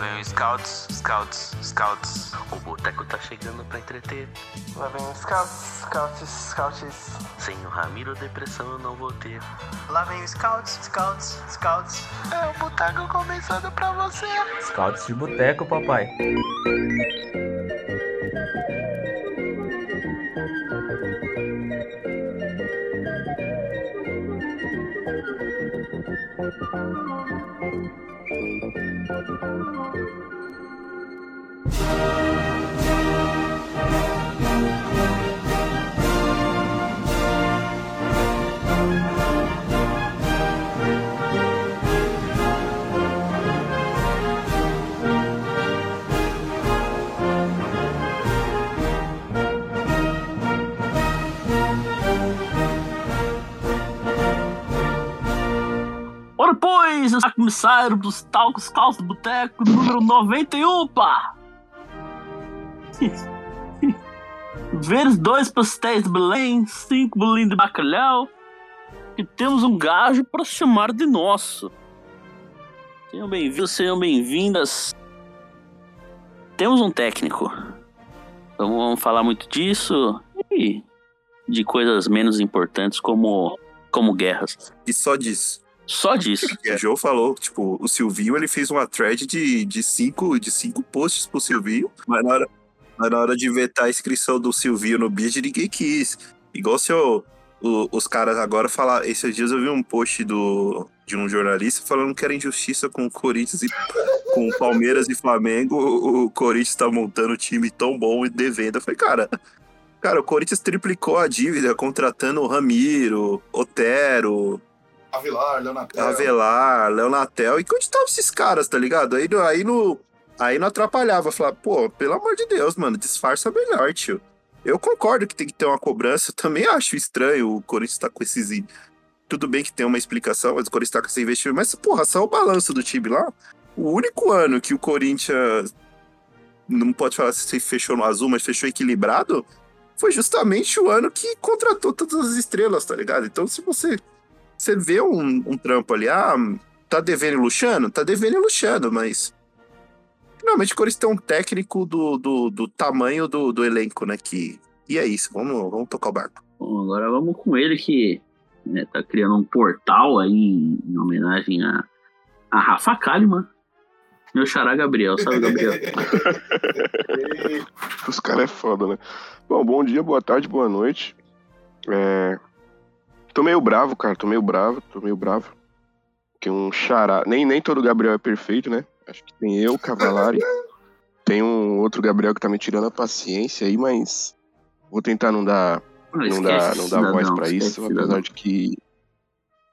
Lá vem o Scouts, Scouts, Scouts. O boteco tá chegando pra entreter. Lá vem o Scouts, Scouts, Scouts. Sem o Ramiro, depressão eu não vou ter. Lá vem o Scouts, Scouts, Scouts. É o boteco começando pra você. Scouts de boteco, papai. Pois, está começar dos talcos calços do boteco número 91, pá! Ver dois pastéis de Belém, cinco bolinhos de bacalhau e temos um gajo para chamar de nosso. Sejam bem-vindos, sejam bem-vindas. Temos um técnico. Então vamos falar muito disso e de coisas menos importantes como, como guerras. E só disso. Só disso. O Joe falou, tipo, o Silvinho ele fez uma thread de, de, cinco, de cinco posts pro Silvinho, mas na hora, mas na hora de vetar a inscrição do Silvinho no bid, ninguém quis. Igual se eu, o, os caras agora falar. Esses dias eu vi um post do, de um jornalista falando que era injustiça com o Corinthians e com o Palmeiras e Flamengo. O, o Corinthians tá montando um time tão bom e devendo. Eu falei, cara. Cara, o Corinthians triplicou a dívida contratando o Ramiro, Otero, Avelar, Leonatel. Avelar, Leonatel. E onde estavam esses caras, tá ligado? Aí, aí, no, aí não atrapalhava. Falar, pô, pelo amor de Deus, mano, disfarça melhor, tio. Eu concordo que tem que ter uma cobrança. Eu também acho estranho o Corinthians estar tá com esses. Tudo bem que tem uma explicação, mas o Corinthians tá com esse investimento. Mas, porra, só o balanço do time lá. O único ano que o Corinthians. Não pode falar se fechou no azul, mas fechou equilibrado. Foi justamente o ano que contratou todas as estrelas, tá ligado? Então, se você você vê um, um, trampo ali, ah, tá devendo e luxando? Tá devendo e luxando, mas. Finalmente o Corinthians tem um técnico do, do, do tamanho do, do, elenco, né? Que... E é isso, vamos, vamos tocar o barco. Bom, agora vamos com ele que né, tá criando um portal aí em, em homenagem a, a Rafa Kalimann. Meu xará Gabriel, sabe, Gabriel? Os caras é foda, né? Bom, bom dia, boa tarde, boa noite. É, Tô meio bravo, cara. Tô meio bravo, tô meio bravo. Que um xará. Nem, nem todo Gabriel é perfeito, né? Acho que tem eu, Cavalari. tem um outro Gabriel que tá me tirando a paciência aí, mas. Vou tentar não dar. Não, não dar, não dar voz pra isso, apesar de que.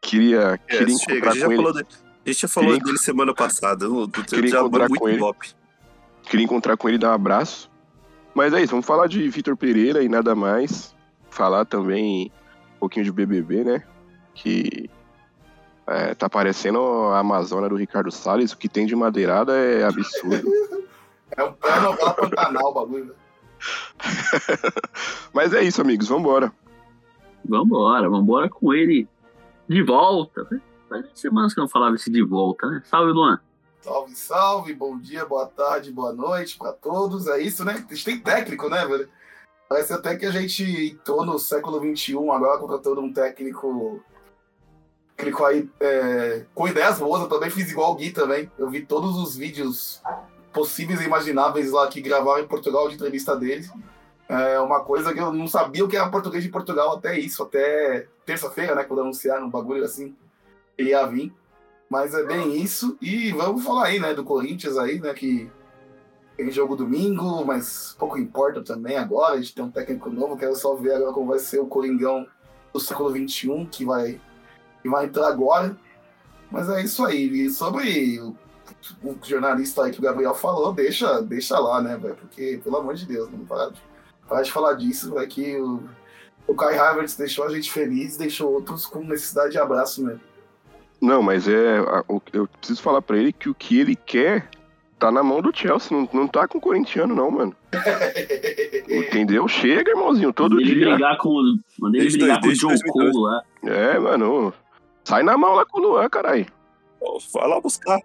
Queria, é, queria chega, encontrar a gente com já ele. falou, de, a gente já falou Queria- dele semana passada. Queria já encontrar com ele. top. Queria encontrar com ele e dar um abraço. Mas é isso, vamos falar de Vitor Pereira e nada mais. Falar também um pouquinho de BBB, né? Que é, tá parecendo a Amazônia do Ricardo Salles. O que tem de madeirada é absurdo. É um pré-novela Pantanal o bagulho. né? Mas é isso, amigos, vambora. Vambora, vambora com ele de volta. Faz semanas que eu não falava esse de volta, né? Salve, Luan. Salve, salve, bom dia, boa tarde, boa noite pra todos. É isso, né? A gente tem técnico, né, velho? Parece até que a gente entrou no século XXI agora contratando um técnico. Técnico aí é, com ideias boas, eu também fiz igual o Gui também. Eu vi todos os vídeos possíveis e imagináveis lá que gravaram em Portugal de entrevista deles. É uma coisa que eu não sabia o que era português de Portugal até isso, até terça-feira, né? Quando anunciaram um bagulho assim, ele ia vir. Mas é bem isso. E vamos falar aí, né, do Corinthians aí, né, que tem jogo domingo, mas pouco importa também agora. A gente tem um técnico novo, quero só ver agora como vai ser o Coringão do século XXI, que vai, que vai entrar agora. Mas é isso aí. E sobre o, o jornalista aí que o Gabriel falou, deixa, deixa lá, né, velho? Porque, pelo amor de Deus, não para de, para de falar disso, vai que o, o Kai Havertz deixou a gente feliz, deixou outros com necessidade de abraço mesmo. Não, mas é. Eu preciso falar pra ele que o que ele quer tá na mão do Chelsea. Não, não tá com o corintiano, não, mano. Entendeu? Chega, irmãozinho, todo mandei ele dia. brigar com, o- mandei ele brigar dois- com o 2012. Cole lá. É, mano. Sai na mão lá com o Luan, caralho. Vai lá buscar.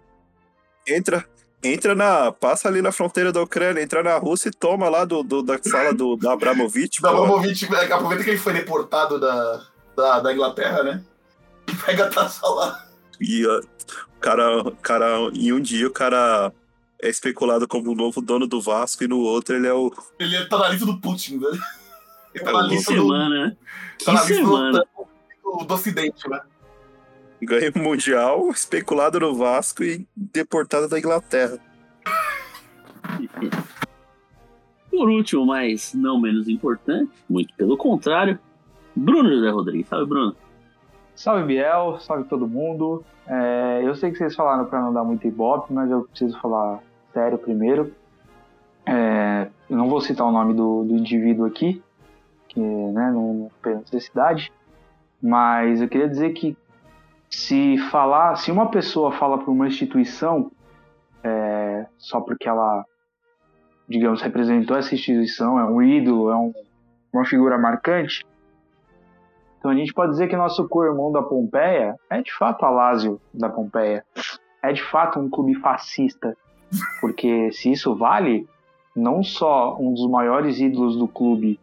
Entra, entra na. Passa ali na fronteira da Ucrânia, entra na Rússia e toma lá do, do- da sala do, do Abramovich. Da é, aproveita que ele foi deportado da, da, da Inglaterra, né? E pega a taça lá. E o cara, o cara, em um dia o cara é especulado como o novo dono do Vasco e no outro ele é o. Ele tá na lista do Putin, velho. Ele tá na Que lista do, semana, né? tá Que na lista semana. do, do, do Ocidente, né? ganha o Mundial, especulado no Vasco e deportado da Inglaterra. Por último, mas não menos importante, muito pelo contrário, Bruno José Rodrigues. Salve, Bruno. Salve Biel, salve todo mundo. É, eu sei que vocês falaram para não dar muito ibope, mas eu preciso falar sério primeiro. É, eu não vou citar o nome do, do indivíduo aqui, que né, não, tem necessidade, mas eu queria dizer que se falar, se uma pessoa fala para uma instituição é, só porque ela, digamos, representou essa instituição, é um ídolo, é um- uma figura marcante, então a gente pode dizer que nosso co-irmão da Pompeia é de fato a da Pompeia. É de fato um clube fascista. Porque se isso vale, não só um dos maiores ídolos do clube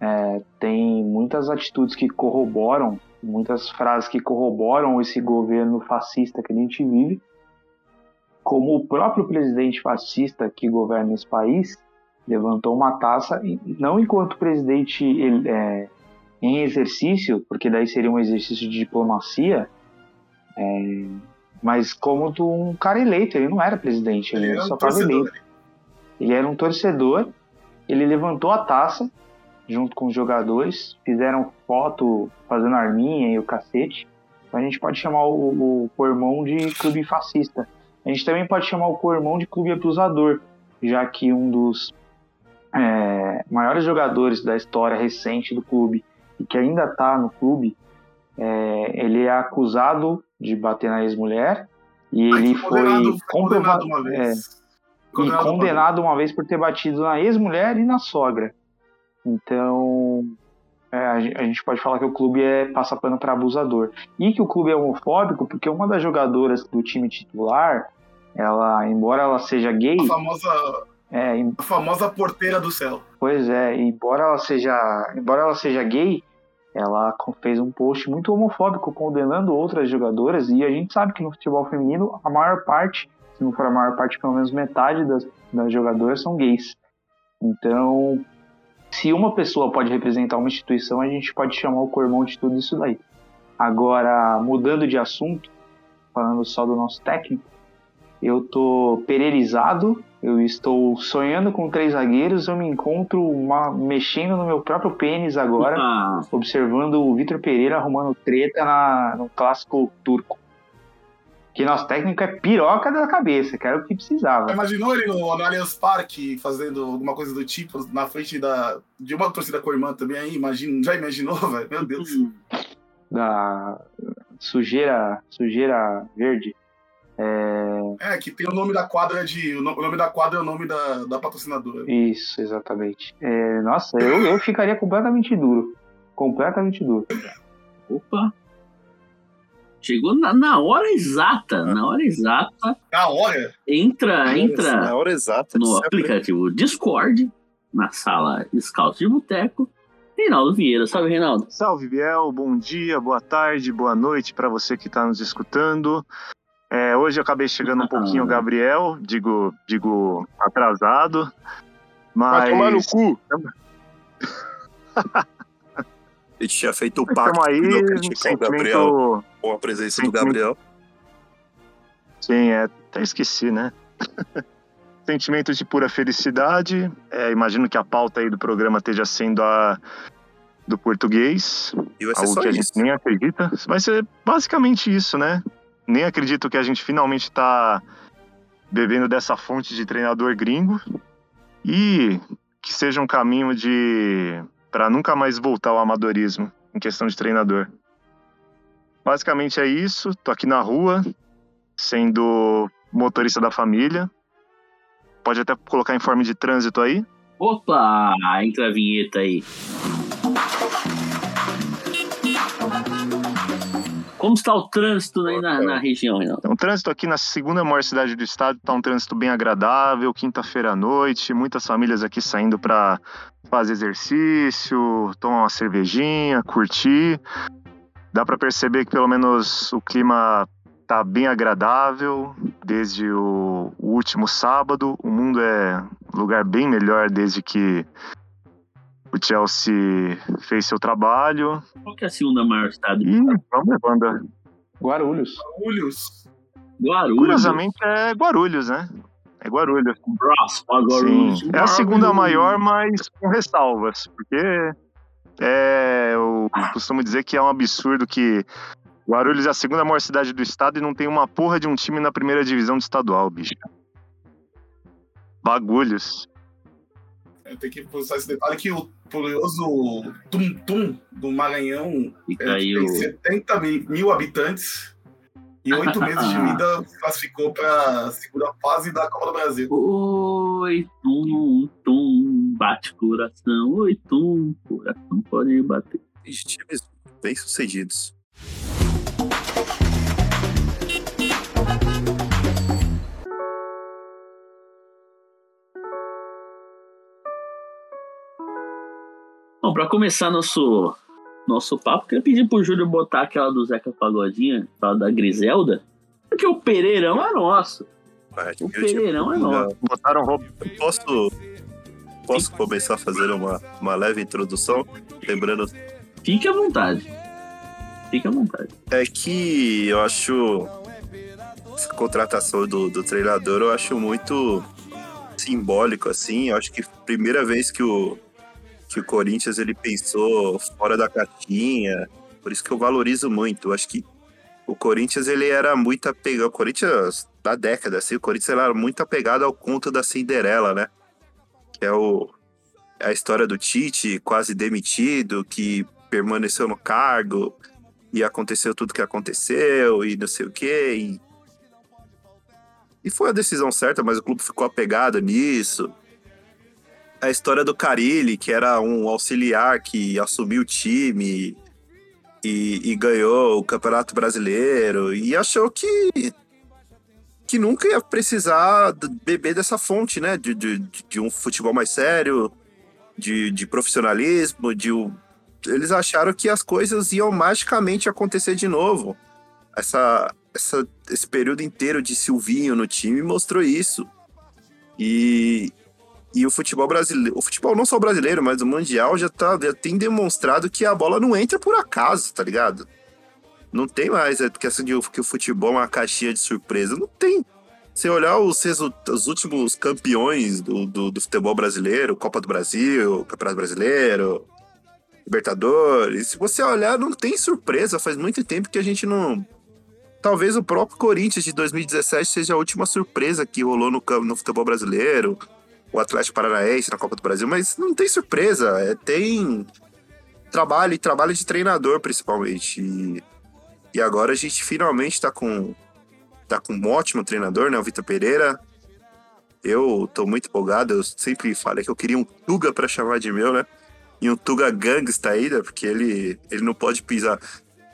é, tem muitas atitudes que corroboram, muitas frases que corroboram esse governo fascista que a gente vive, como o próprio presidente fascista que governa esse país levantou uma taça, não enquanto presidente é, em exercício, porque daí seria um exercício de diplomacia, é, mas como de um cara eleito, ele não era presidente, ele, Ele era um só estava torcedor. eleito. Ele era um torcedor, ele levantou a taça junto com os jogadores, fizeram foto fazendo arminha e o cacete. Então a gente pode chamar o, o de clube fascista. A gente também pode chamar o co-irmão de clube abusador, já que um dos é, maiores jogadores da história recente do clube e que ainda está no clube, é, ele é acusado de bater na ex-mulher e ele Foi condenado- comprovado uma é, vez. e Condenado uma condenado uma vez por ter batido na ex-mulher e na sogra. Então, é, a, a gente pode falar que o clube é passa pano para abusador. E que o clube é homofóbico porque uma das jogadoras do time titular, ela, embora ela seja gay, A famosa, é, em- a famosa porteira do céu. Pois é, embora ela seja, embora ela seja gay, ela fez um post muito homofóbico condenando outras jogadoras e a gente sabe que no futebol feminino a maior parte, se não for a maior parte, pelo menos metade das, das jogadoras são gays. Então, se uma pessoa pode representar uma instituição, a gente pode chamar o co-irmão de tudo isso daí. Agora, mudando de assunto, falando só do nosso técnico, eu tô pereirizado, eu estou sonhando com três zagueiros, eu me encontro uma- mexendo no meu próprio pênis agora, Ah, observando o Vitor Pereira arrumando treta na, no clássico turco. Que nosso técnico é piroca da cabeça, que era o que precisava. Imaginou ele no, no Allianz Parque fazendo alguma coisa do tipo na frente da, de uma torcida com a irmã também aí? Imagina, já imaginou, velho? Meu Deus. Da sujeira, sujeira verde. É, É, que tem o nome da quadra de. O no- o nome da quadra é o nome da, da patrocinadora. Isso, exatamente. É, nossa, eu, eu ficaria completamente duro. Completamente duro. opa. Chegou na, na hora exata, na hora exata. Na hora, Entra, entra Na hora exata. no aplicativo Discord, na sala Scouts de Boteco. Reinaldo Vieira, salve Reinaldo. Salve, Biel. Bom dia, boa tarde, boa noite para você que está nos escutando. É, hoje eu acabei chegando um pouquinho, o Gabriel, digo, digo atrasado. Vai tomar no Mas cu. A gente tinha feito o pacto aí, de não um criticar o Gabriel com a presença do Gabriel. Sim, é, até esqueci, né? sentimento de pura felicidade. É, imagino que a pauta aí do programa esteja sendo a do português. E vai ser algo só que a isso. gente nem acredita. Vai ser basicamente isso, né? Nem acredito que a gente finalmente está bebendo dessa fonte de treinador gringo e que seja um caminho de para nunca mais voltar ao amadorismo em questão de treinador. Basicamente é isso. Tô aqui na rua, sendo motorista da família. Pode até colocar em forma de trânsito aí. Opa, entra a vinheta aí. Como está o trânsito aí na, na região, Reinaldo? Então, o trânsito aqui na segunda maior cidade do estado está um trânsito bem agradável, quinta-feira à noite, muitas famílias aqui saindo para fazer exercício, tomar uma cervejinha, curtir. Dá para perceber que pelo menos o clima tá bem agradável desde o, o último sábado. O mundo é um lugar bem melhor desde que o Chelsea fez seu trabalho. Qual que é a segunda maior estado? E vamos levando. Guarulhos. Guarulhos. Guarulhos. Curiosamente é Guarulhos, né? É Guarulhos. Braço pra Guarulhos. Sim. É a segunda maior, mas com ressalvas. Porque é, eu costumo dizer que é um absurdo que Guarulhos é a segunda maior cidade do estado e não tem uma porra de um time na primeira divisão do estadual, bicho. Bagulhos. Eu tenho que postar esse detalhe que o glorioso Tum Tum do Maranhão é, tem o- 70 mil, mil habitantes e oito meses de vida classificou para a segunda fase da Copa do Brasil. Oi, tum, tum, bate coração. Oi, tum, coração pode bater. Times bem pra começar nosso, nosso papo, queria pedir pro Júlio botar aquela do Zeca Pagodinha, aquela da Griselda, porque o Pereirão é nosso. O Pereirão é nosso. Botaram roupa. Eu posso, posso começar fazendo uma, uma leve introdução? Lembrando Fique à vontade. Fique à vontade. é que eu acho essa contratação do, do treinador eu acho muito simbólico assim. Eu acho que primeira vez que o que o Corinthians ele pensou fora da caixinha, por isso que eu valorizo muito. Eu acho que o Corinthians ele era muito apegado, o Corinthians da década assim, o Corinthians era muito apegado ao conto da Cinderela, né? Que é o é a história do Tite quase demitido, que permaneceu no cargo e aconteceu tudo que aconteceu e não sei o quê. E, e foi a decisão certa, mas o clube ficou apegado nisso. A história do Carilli, que era um auxiliar que assumiu o time e, e ganhou o Campeonato Brasileiro e achou que que nunca ia precisar beber dessa fonte, né? De, de, de um futebol mais sério, de, de profissionalismo, de um, eles acharam que as coisas iam magicamente acontecer de novo. Essa, essa, esse período inteiro de Silvinho no time mostrou isso. E, e o futebol brasileiro, o futebol não só brasileiro, mas o mundial já, tá, já tem demonstrado que a bola não entra por acaso, tá ligado? Não tem mais é questão de que o futebol é uma caixinha de surpresa. Não tem. Se olhar os, os últimos campeões do, do, do futebol brasileiro, Copa do Brasil, Campeonato Brasileiro, Libertadores. Se você olhar, não tem surpresa. Faz muito tempo que a gente não. Talvez o próprio Corinthians de 2017 seja a última surpresa que rolou no, no futebol brasileiro. O Atlético Paranaense na Copa do Brasil, mas não tem surpresa. É, tem trabalho e trabalho de treinador, principalmente. E, e agora a gente finalmente tá com, tá com um ótimo treinador, né? O Vitor Pereira. Eu tô muito empolgado. Eu sempre falei que eu queria um Tuga pra chamar de meu, né? e um Tuga gangsta ainda, porque ele, ele não pode pisar.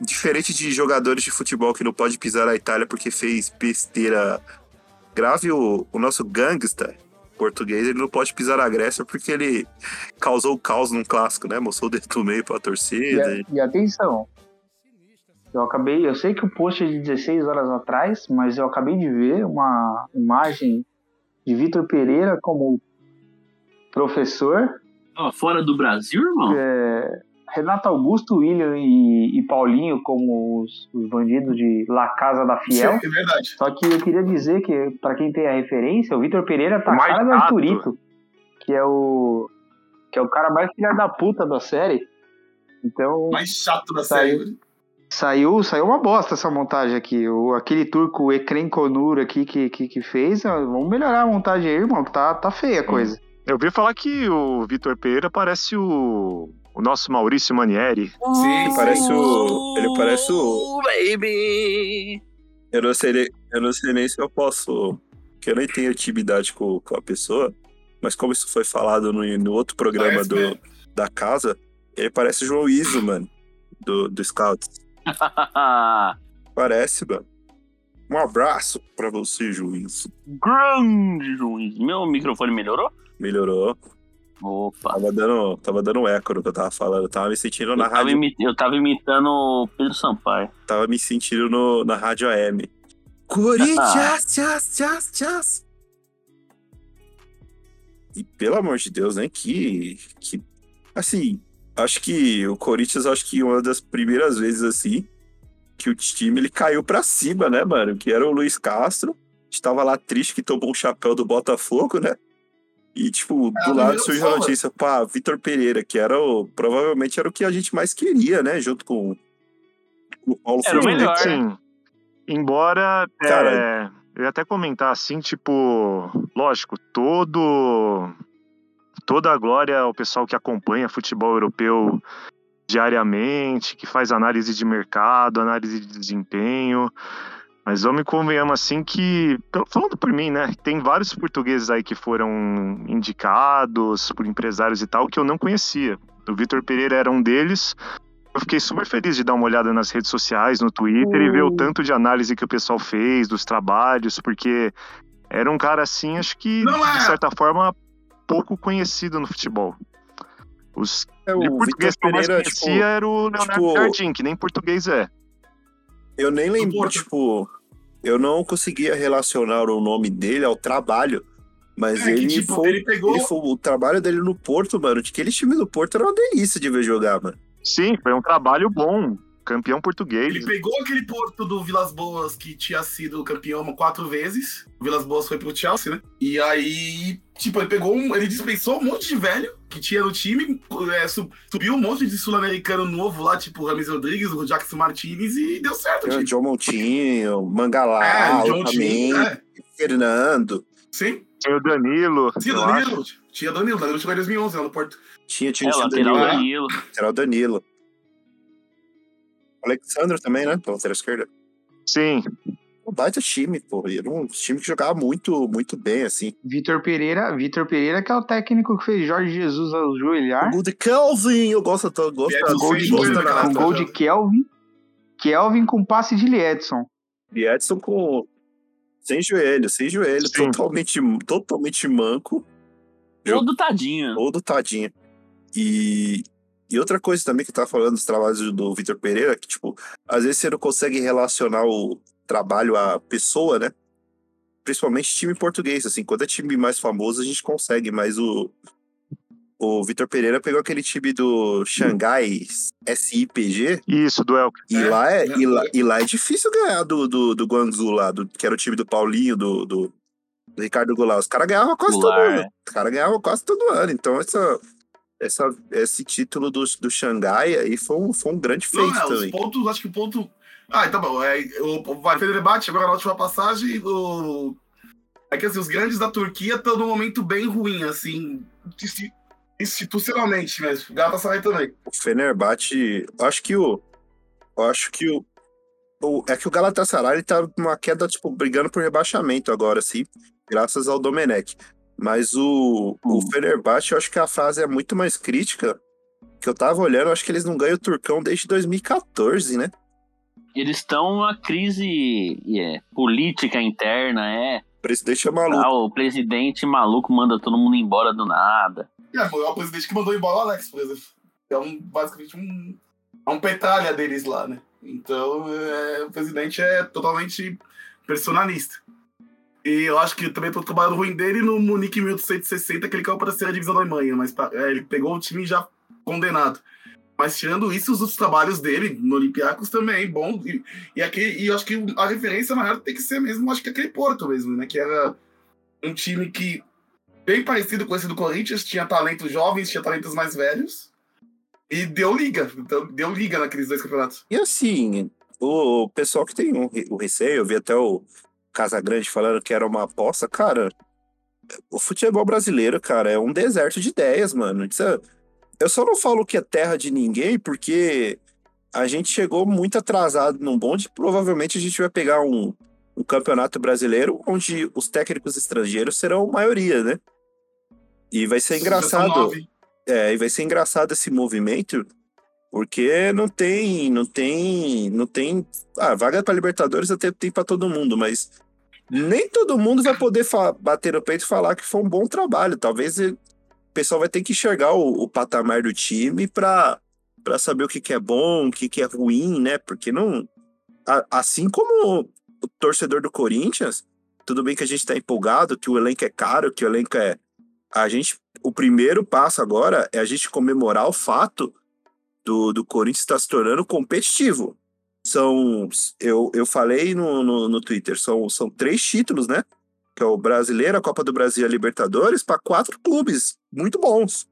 Diferente de jogadores de futebol que não pode pisar na Itália porque fez besteira grave, o, o nosso gangsta português, ele não pode pisar na Grécia porque ele causou caos num clássico, né? Mostrou o dedo do meio pra E, torcida. a- e atenção. Eu acabei, eu sei que o post é de 16 horas atrás, mas eu acabei de ver uma imagem de Vitor Pereira como professor, Ó, fora do Brasil, irmão? é, Renato Augusto, William e, e Paulinho como os, os bandidos de La Casa da Fiel. É verdade. Só que eu queria dizer que, pra quem tem a referência, o Vitor Pereira tá O mais cara do. Arthurito, que é o que é o cara mais filha da puta da série. Então, Mais chato da Saiu. série. Saiu, saiu uma bosta essa montagem aqui. O, aquele turco Ekren Konur aqui que, que, que fez. ó, Vamos melhorar a montagem aí, irmão, que tá, tá feia a coisa. Eu ouvi falar que o Vitor Pereira parece o, o nosso Maurício Manieri. Sim, Ele parece o. Ele parece o. baby! Eu não sei, nem- eu não sei nem se eu posso. Que eu nem tenho intimidade com, com a pessoa, mas como isso foi falado no, no outro programa Parece do, da casa, ele parece o João Iso, mano, do, do Scouts. Parece, mano. Um abraço pra você, juiz. Grande juiz. Meu microfone melhorou? Melhorou. Opa. Tava dando, tava dando eco no que eu tava falando. Eu tava me sentindo na Eu rádio. imi- eu tava imitando o Pedro Sampaio. Tava me sentindo no, na rádio AM. Corinthians, tchas, tchas, tchas. E pelo amor de Deus, né? Que, que. Assim, acho que o Corinthians, acho que uma das primeiras vezes, assim, que o time ele caiu pra cima, né, mano? Que era o Luiz Castro. Estava lá triste que tomou um chapéu do Botafogo, né? E, tipo, É, do lado surgiu a notícia, pá, Vitor Pereira, que era o. Provavelmente era o que a gente mais queria, né? Junto com o Paulo Era Fernandes. melhor. Sim. Embora. é, Cara- eu ia até comentar assim, tipo, lógico, todo. Toda a glória ao pessoal que acompanha futebol europeu diariamente, que faz análise de mercado, análise de desempenho. Mas vamos e convenhamos assim que, falando por mim, né? Tem vários portugueses aí que foram indicados por empresários e tal que eu não conhecia. O Vitor Pereira era um deles. Eu fiquei super feliz de dar uma olhada nas redes sociais, no Twitter e ver o tanto de análise que o pessoal fez dos trabalhos, porque era um cara assim, acho que Não é. de certa forma pouco conhecido no futebol. Os É, de o português Vitor que eu mais Pereira, conhecia tipo, era o Leonardo tipo- Jardim, que nem português é. Eu nem lembro, tipo, eu não conseguia relacionar o nome dele ao trabalho, mas É, que, ele, tipo, foi, ele pegou- ele foi- o trabalho dele no Porto, mano, de aquele time do Porto era uma delícia de ver jogar, mano. Sim, foi um trabalho bom. Campeão português. Ele pegou aquele Porto do Vilas Boas que tinha sido campeão quatro vezes. O Vilas Boas foi pro Chelsea, né? E aí, tipo, ele pegou um. Ele dispensou um monte de velho que tinha no time, é, su- subiu um monte de sul-americano novo lá, tipo o Rames Rodrigues, o Jackson Martinez, e deu certo, Tinha o tipo. John Montinho, Mangalau É, o John também, Tinho, é. Fernando. Sim, Tinha o Danilo. tinha eu Danilo. Tinha Danilo, Danilo chegou em 2011 lá no Porto. Tinha, tinha, É, tinha lateral Danilo, Danilo. lateral Danilo. Alexandre também, né? Pela lateral esquerda. Sim. Um baita time, pô. Era um time que jogava muito, muito bem, assim. Vitor Pereira, Vitor Pereira, que é o técnico que fez Jorge Jesus ajoelhar. O gol de Kelvin, eu gosto, eu gosto, Gol de, gosto gol de Kelvin. Kelvin com passe de Edson. E Edson com. Sem joelho, sem joelho, Sim. totalmente, totalmente manco, Todo tadinho. ou do tadinho. E, e outra coisa também que tava falando dos trabalhos do Vitor Pereira, que, tipo, às vezes você não consegue relacionar o trabalho à pessoa, né? Principalmente time português, assim, quando é time mais famoso a gente consegue, mas o. O Vitor Pereira pegou aquele time do Xangai SIPG, Isso, do Elk. e, É, lá é, é, e, lá, e lá é difícil ganhar do, do, do Guangzhou lá, do, que era o time do Paulinho, do, do, do Ricardo Goulart. Os caras ganhavam quase todo Goulart, ano. é. Os caras ganhavam quase todo ano. Então, essa, essa, esse título do, do Xangai aí foi um, foi um grande feito Não, é, os também. pontos, acho que o ponto. Ah, tá bom. É, o, debate agora na última passagem. O... É que assim, os grandes da Turquia estão num momento bem ruim, assim, insti- institucionalmente mesmo. O Galatasaray também. O Fenerbahçe, eu acho que o. eu acho que o. o- é que o Galatasaray ele tá numa queda, tipo, brigando por rebaixamento agora, assim, graças ao Domenech. Mas o, o Hum. Fenerbahçe, eu acho que a fase é muito mais crítica. Que eu tava olhando, eu acho que eles não ganham o Turcão desde 2014, né? Eles estão numa crise é, política interna, é. O presidente é maluco. Ah, o presidente maluco manda todo mundo embora do nada. E é, foi o presidente que mandou embora o Alex, por exemplo. É um, basicamente um, é um petralha deles lá, né? Então, é, o presidente é totalmente personalista. E eu acho que também o trabalho ruim dele no Munique 1860, que ele caiu para a terceira divisão da Alemanha, mas é, ele pegou o time já condenado. Mas tirando isso, os outros trabalhos dele no Olympiacos também, bom. E, e, e acho que a referência maior tem que ser mesmo, acho que aquele Porto mesmo, né? Que era um time que, bem parecido com esse do Corinthians, tinha talentos jovens, tinha talentos mais velhos. E deu liga. Então, deu liga naqueles dois campeonatos. E assim, o pessoal que tem um o receio, eu vi até o Casagrande falando que era uma aposta, cara. O futebol brasileiro, cara, é um deserto de ideias, mano. Isso é- Eu só não falo que é terra de ninguém, porque a gente chegou muito atrasado num bonde. Provavelmente a gente vai pegar um, um campeonato brasileiro onde os técnicos estrangeiros serão maioria, né? E vai ser engraçado. É, e vai ser engraçado esse movimento Porque não tem, não tem, não tem. Ah, vaga para Libertadores até tem para todo mundo, mas nem todo mundo vai poder bater no peito e falar que foi um bom trabalho. Talvez pessoal vai ter que enxergar o, o patamar do time para para saber o que, que é bom, o que, que é ruim, né? Porque não. a- assim como o torcedor do Corinthians, tudo bem que a gente tá empolgado, que o elenco é caro, que o elenco é. A gente. O primeiro passo agora é a gente comemorar o fato do, do Corinthians estar se tornando competitivo. São. Eu, eu falei no, no, no Twitter, são, são três títulos, né? Que é o Brasileiro, a Copa do Brasil e a Libertadores, para quatro clubes muito bons.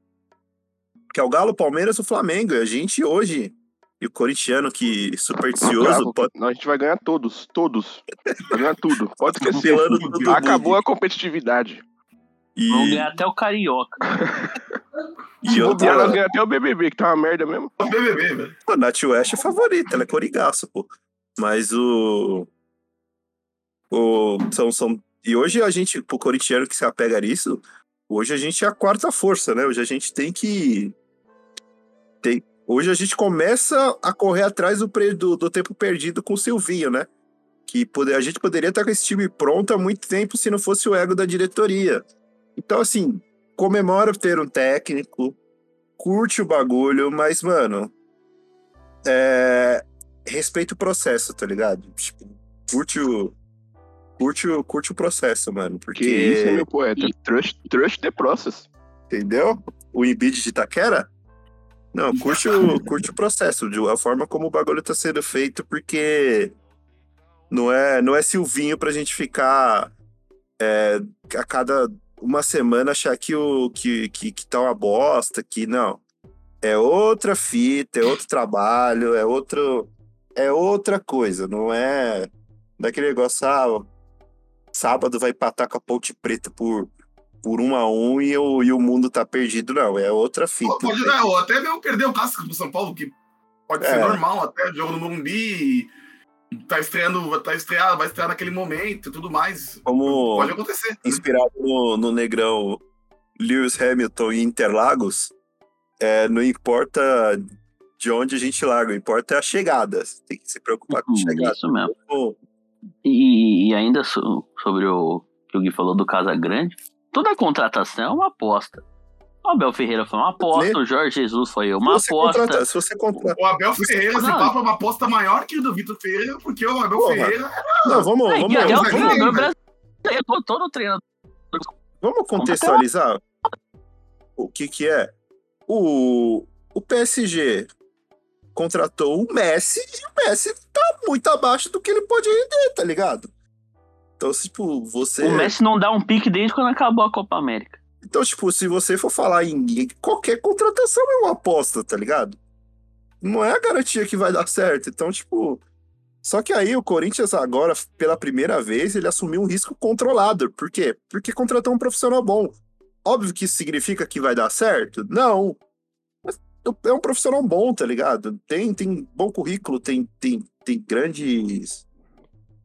Que é o Galo, o Palmeiras e o Flamengo. E a gente hoje. E o corintiano que supersticioso pode A gente vai ganhar todos, todos. Vai ganhar tudo. Pode esquecer. Todo Acabou a competitividade. E, Vamos ganhar até o Carioca. e outra, ganhamos até o BBB, que tá uma merda mesmo. O BBB, velho. a Nath West é favorita, ela é corigaça, pô. Mas o. o são, são, e hoje a gente, pro corintiano que se apega nisso, hoje a gente é a quarta força, né? Hoje a gente tem que. Tem, hoje a gente começa a correr atrás do, do, do tempo perdido com o Silvinho, né? Que poder, a gente poderia estar com esse time pronto há muito tempo se não fosse o ego da diretoria. Então, assim, comemora ter um técnico, curte o bagulho, mas, mano, é, respeita o processo, tá ligado? Tipo, curte o. Curte o, curte o processo, mano. Porque. Que isso, meu poeta? Trust, trust the process. Entendeu? O Embiid de Itaquera? Não, curte o, curte o processo, de a forma como o bagulho tá sendo feito, porque não é, não é Silvinho pra gente ficar é, a cada uma semana achar que, o, que, que, que tá uma bosta, que não. É outra fita, é outro trabalho, é outro. É outra coisa, não é daquele negócio, ah, sábado vai empatar com a Ponte Preta por, por um a um e o, e o mundo tá perdido, não. É outra fita. Pode dar, ou até mesmo perder um clássico do São Paulo, que pode ser É. normal, até jogo no Morumbi, tá estreando, tá estreado, vai estrear naquele momento e tudo mais. Como Pode acontecer. inspirado no, no negrão Lewis Hamilton e Interlagos, é, não importa de onde a gente larga, o importa é a chegada. Você tem que se preocupar com a chegada. Isso mesmo. Pô, E, e ainda so- sobre o que o Gui falou do Casa Grande, toda contratação é uma aposta. O Abel Ferreira foi uma aposta, o Jorge Jesus foi uma se aposta. contrata- se você contrata. O Abel Ferreira, papo é uma aposta maior que o do Vitor Ferreira, porque o Abel Porra. Ferreira Não, vamos, É, vamos, o vamos, treinador brasileiro, todo- todo treinador. vamos contextualizar o que que é. O, o PSG contratou o Messi e o Messi tá muito abaixo do que ele pode render, tá ligado? Então, tipo, você... O Messi não dá um pique desde quando acabou a Copa América. Então, tipo, se você for falar em qualquer contratação é uma aposta, tá ligado? Não é a garantia que vai dar certo. Então, tipo. Só que aí o Corinthians agora, pela primeira vez, ele assumiu um risco controlado. Por quê? Porque contratou um profissional bom. Óbvio que isso significa que vai dar certo? Não. É um profissional bom, tá ligado? Tem, tem bom currículo, tem, tem, tem grandes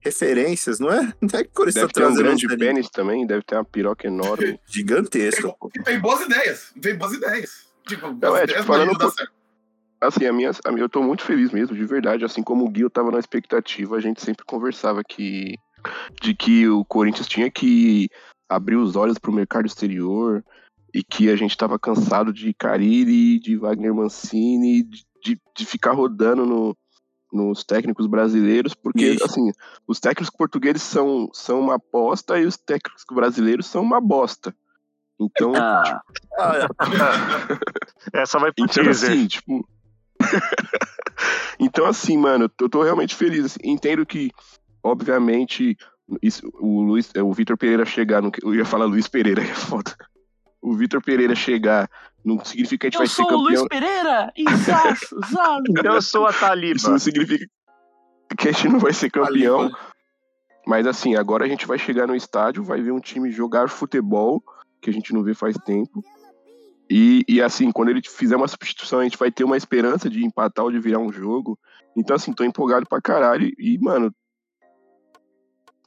referências, não é? Não é que o Corinthians Deve tá ter um grande pênis também, deve ter uma piroca enorme. gigantesco. e tem boas ideias. Tem boas ideias. Tipo, Não, boas é, ideias tipo, falando certo. Assim, a minha, a minha, eu tô muito feliz mesmo, de verdade. Assim como o Gui, eu tava na expectativa, a gente sempre conversava que de que o Corinthians tinha que abrir os olhos pro mercado exterior e que a gente tava cansado de Carille, de Wagner Mancini, de, de, de ficar rodando no, nos técnicos brasileiros, porque, Ixi. assim, os técnicos portugueses são, são uma aposta e os técnicos brasileiros são uma bosta. Então, Ah, Essa vai pro então, teaser. assim, tipo. então, assim, mano, eu tô realmente feliz. assim, Entendo que, obviamente, isso- o Luiz, o Vitor Pereira chegar. No, eu ia falar Luiz Pereira, é foda. O Vitor Pereira chegar não significa que a gente eu vai ser sou o Luiz campeão. Pereira! Exato, exato. Eu sou a Taliba. Isso não significa que a gente não vai ser campeão. Mas assim, agora a gente vai chegar no estádio, vai ver um time jogar futebol, que a gente não vê faz tempo. E, e assim, quando ele fizer uma substituição, a gente vai ter uma esperança de empatar ou de virar um jogo. Então, assim, tô empolgado pra caralho. E, mano,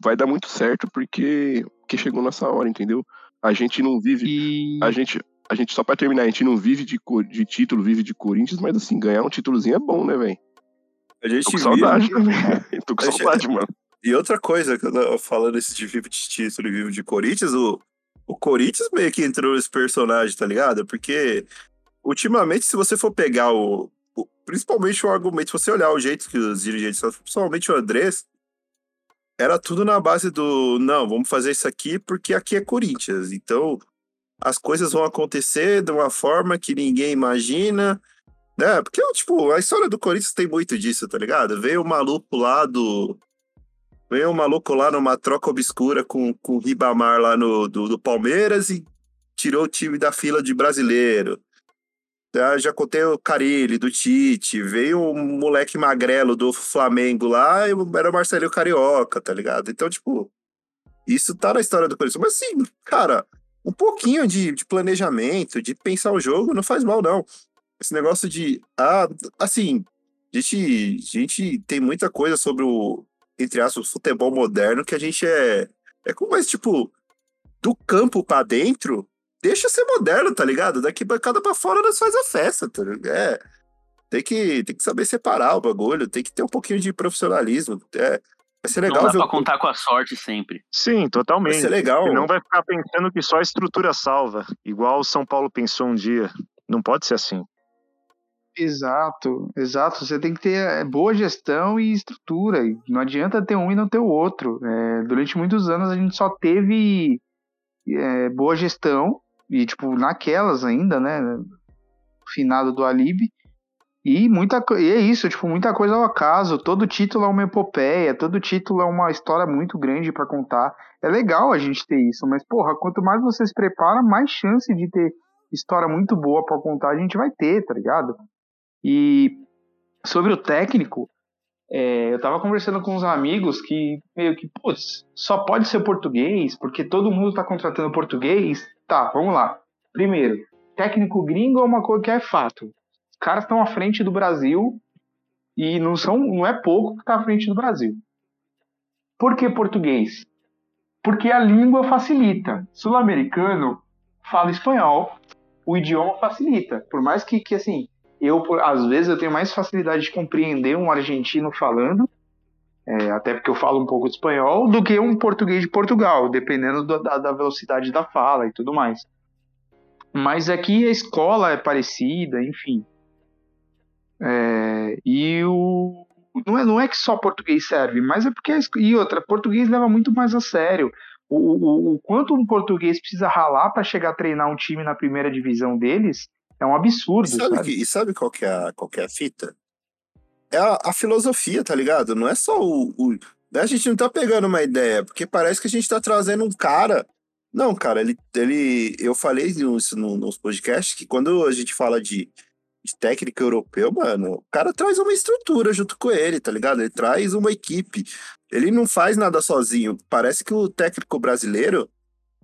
vai dar muito certo porque, porque chegou nossa hora, entendeu? A gente não vive. E A gente, a gente, só pra terminar, a gente não vive de, de título, vive de Corinthians, mas assim, ganhar um títulozinho é bom, né, velho? A gente Tô com vive- saudade também. Tô com A gente- saudade, mano. E outra coisa, que eu tava falando esse de vivo de título e vivo de Corinthians, o, o Corinthians meio que entrou nesse personagem, tá ligado? Porque ultimamente, se você for pegar o, o- Principalmente o argumento, se você olhar o jeito que os dirigentes, principalmente o Andrés, era tudo na base do não, vamos fazer isso aqui porque aqui é Corinthians. Então as coisas vão acontecer de uma forma que ninguém imagina. Né? Porque, tipo, a história do Corinthians tem muito disso, tá ligado? Veio o maluco lá do. Veio um maluco lá numa troca obscura com, com o Ribamar lá no, do, do Palmeiras e tirou o time da fila de brasileiro. Já, já contei o Carilli, do Tite. Veio um moleque magrelo do Flamengo lá era o Marcelinho Carioca, tá ligado? Então, tipo, isso tá na história do Corinthians. Mas sim, cara, um pouquinho de, de planejamento, de pensar o jogo, não faz mal, não. Esse negócio de. Ah, assim, a gente, a gente tem muita coisa sobre o, entre aspas, futebol moderno que a gente é. É como, mas, tipo, do campo pra dentro, deixa ser moderno, tá ligado? Daqui bancada pra fora nós faz a festa, tá ligado? É. Tem que, tem que saber separar o bagulho, tem que ter um pouquinho de profissionalismo. É, vai ser legal não dá ver pra o- contar com a sorte sempre. Sim, totalmente. Vai ser legal. Você não vai ficar pensando que só a estrutura salva, igual o São Paulo pensou um dia. Não pode ser assim. Exato, exato. Você tem que ter é, boa gestão e estrutura. Não adianta ter um e não ter o outro. É, durante muitos anos a gente só teve é, boa gestão, e tipo, naquelas ainda, né? Finado do Alibi. E, muita, e é isso, tipo, muita coisa ao acaso. Todo título é uma epopeia, todo título é uma história muito grande pra contar. É legal a gente ter isso, mas, porra, quanto mais você se prepara, mais chance de ter história muito boa pra contar a gente vai ter, tá ligado? E sobre o técnico, é, eu tava conversando com uns amigos que meio que, putz, só pode ser português, porque todo mundo tá contratando português. Tá, vamos lá. Primeiro, técnico gringo é uma coisa que é fato. Os caras estão à frente do Brasil e não são, não é pouco que tá à frente do Brasil. Por que português? Porque a língua facilita. Sul-americano fala espanhol, o idioma facilita. Por mais que, que assim, eu, por- às vezes, eu tenho mais facilidade de compreender um argentino falando, é, até porque eu falo um pouco de espanhol, do que um português de Portugal, dependendo do- da, da velocidade da fala e tudo mais. Mas aqui a escola é parecida, enfim. É, e o. Não é, não é que só português serve, mas é porque. E outra, português leva muito mais a sério. O, o, o quanto um português precisa ralar para chegar a treinar um time na primeira divisão deles é um absurdo. E sabe, sabe? que, e sabe qual, que é a, qual que é a fita? É a, a filosofia, tá ligado? Não é só o, o- A gente não tá pegando uma ideia, porque parece que a gente tá trazendo um cara. Não, cara, ele. ele eu falei isso no, nos podcasts que quando a gente fala de, de técnico europeu, mano, o cara traz uma estrutura junto com ele, tá ligado? Ele traz uma equipe. Ele não faz nada sozinho. Parece que o técnico brasileiro.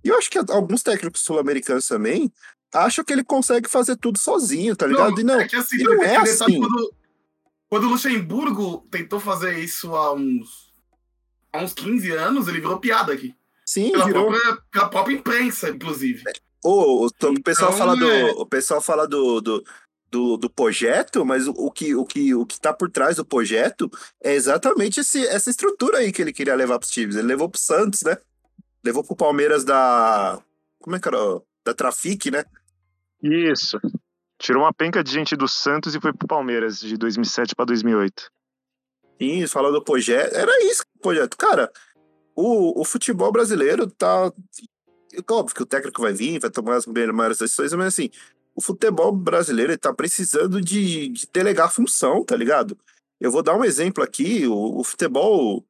E eu acho que alguns técnicos sul-americanos também acham que ele consegue fazer tudo sozinho, tá ligado? e não, é que assim, e não é ele assim. Quando, quando o Luxemburgo tentou fazer isso há uns, há uns 15 anos, ele virou piada aqui. Sim, Pela, virou. própria, pela própria imprensa, inclusive. Ô, o, o pessoal Então, fala do, é- o pessoal fala do, do, do, do projeto, mas o, o que, o, que, o que tá por trás do projeto é exatamente esse, essa estrutura aí que ele queria levar pros times. Ele levou pro Santos, né? Levou pro Palmeiras da. Como é que era? Da Trafic, né? Isso. Tirou uma penca de gente do Santos e foi pro Palmeiras de 2007 pra 2008. Sim, falando do projeto. Era isso, projeto. Cara, o, o futebol brasileiro tá. Óbvio que o técnico vai vir, vai tomar as maiores decisões, mas assim, o futebol brasileiro ele tá precisando de, de delegar função, tá ligado? Eu vou dar um exemplo aqui: o, o futebol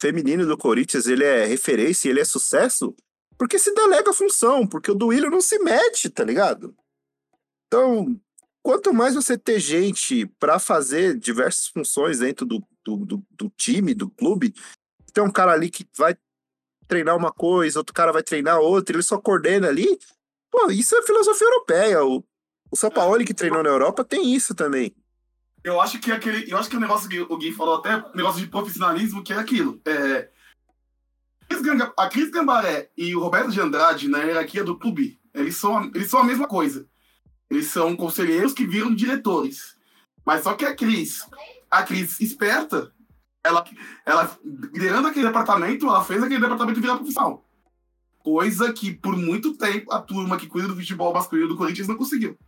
feminino do Corinthians ele é referência, ele é sucesso, porque se delega função, porque o Duílio não se mete, tá ligado? Então, quanto mais você ter gente para fazer diversas funções dentro do, do, do, do time, do clube, tem um cara ali que vai treinar uma coisa, outro cara vai treinar outra, ele só coordena ali. Pô, isso é filosofia europeia. O, o Sampaoli que treinou na Europa tem isso também. Eu acho que aquele. Eu acho que o negócio que o Gui falou até, o negócio de profissionalismo, que é aquilo. É, a Cris Gambaré e o Roberto de Andrade, na hierarquia do clube, Eles são, eles são a mesma coisa. Eles são conselheiros que viram diretores. Mas só que a Cris, a Cris esperta, ela, ela liderando aquele departamento, ela fez aquele departamento virar profissional. Coisa que por muito tempo a turma que cuida do futebol masculino do Corinthians não conseguiu.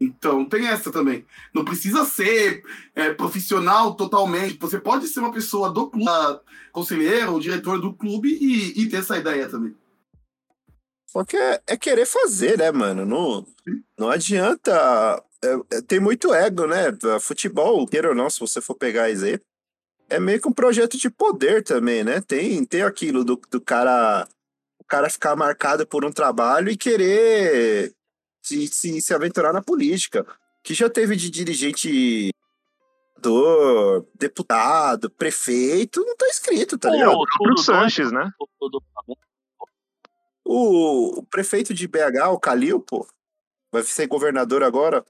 Então tem essa também. Não precisa ser é, profissional totalmente. Você pode ser uma pessoa do clube, conselheiro ou diretor do clube e, e ter essa ideia também. Só que é, é querer fazer, né, mano? Não, não adianta. é- é- tem muito ego, né? Futebol, queira ou não, se você for pegar isso aí, é meio que um projeto de poder também, né? Tem, tem aquilo do, do cara. O cara ficar marcado por um trabalho e querer se, se, se aventurar na política. Que já teve de dirigente. senador, Deputado, prefeito, não tá escrito, tá ligado? tudo próprio Sanches, né? tudo- tudo- O, o prefeito de BH, o Calil, pô, vai ser governador agora.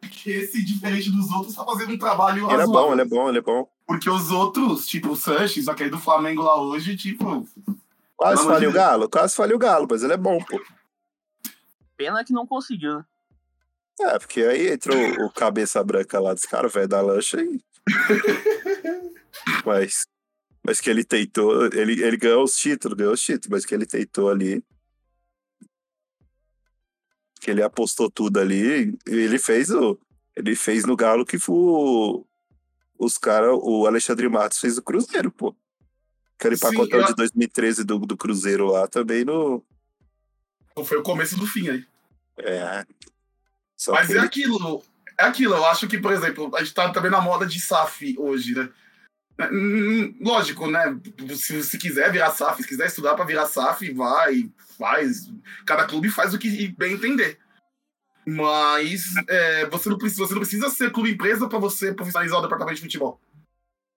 Porque esse, diferente dos outros, tá fazendo um trabalho Ele é bom, ele é bom, ele é bom. Porque os outros, tipo o Sanches, aquele do Flamengo lá hoje, tipo. Quase faliu o. Galo, quase faliu o Galo, mas ele é bom, pô. Pena que não conseguiu, né? É, porque aí entrou o cabeça branca lá dos caras, velho da lancha e. mas, mas que ele tentou, ele, ele ganhou os títulos, ganhou os títulos, mas que ele tentou ali. Que ele apostou tudo ali, e ele fez o. Ele fez no Galo que foi o, os caras, o Alexandre Matos fez o Cruzeiro, pô. Aquele pacotão eu- de 2013 do, do Cruzeiro lá também no. Foi o começo do fim aí. É. Só Mas que é aquilo. É aquilo, eu acho que, por exemplo, a gente tá também na moda de SAF hoje, né? Hum, Lógico, né? Se, se quiser virar SAF, se quiser estudar pra virar SAF, vai, faz. Cada clube faz o que bem entender. Mas é, você, não precisa, você não precisa ser clube empresa pra você profissionalizar o departamento de futebol.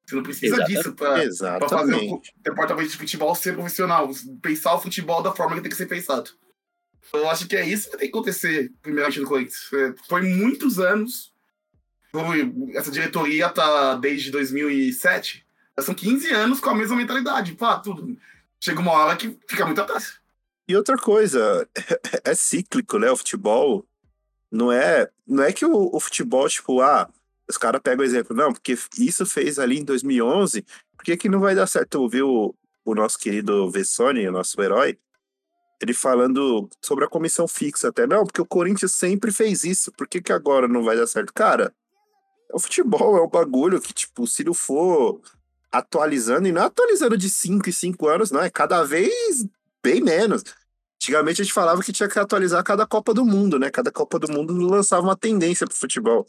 Você não precisa Exata- disso pra fazer o Exatamente. departamento de futebol ser profissional. Pensar o futebol da forma que tem que ser pensado. Eu acho que é isso que tem que acontecer, primeiramente, no Corinthians. É, Foi muitos anos. Essa diretoria tá desde 2007. Já São 15 anos com a mesma mentalidade. Pá, tudo. Chega uma hora que fica muito atrás. E outra coisa, é cíclico, né? O futebol não é, não é que o, o futebol, tipo, ah, os caras pegam o exemplo, não, porque isso fez ali em 2011, por que que não vai dar certo? Eu vi o, o nosso querido Vessone, o nosso herói, ele falando sobre a comissão fixa até, não, porque o Corinthians sempre fez isso, por que que agora não vai dar certo? Cara, o futebol, é um bagulho que, tipo, se não for atualizando, e não é atualizando de 5 em 5 anos, não, é cada vez bem menos. Antigamente a gente falava que tinha que atualizar cada Copa do Mundo, né? Cada Copa do Mundo lançava uma tendência pro futebol.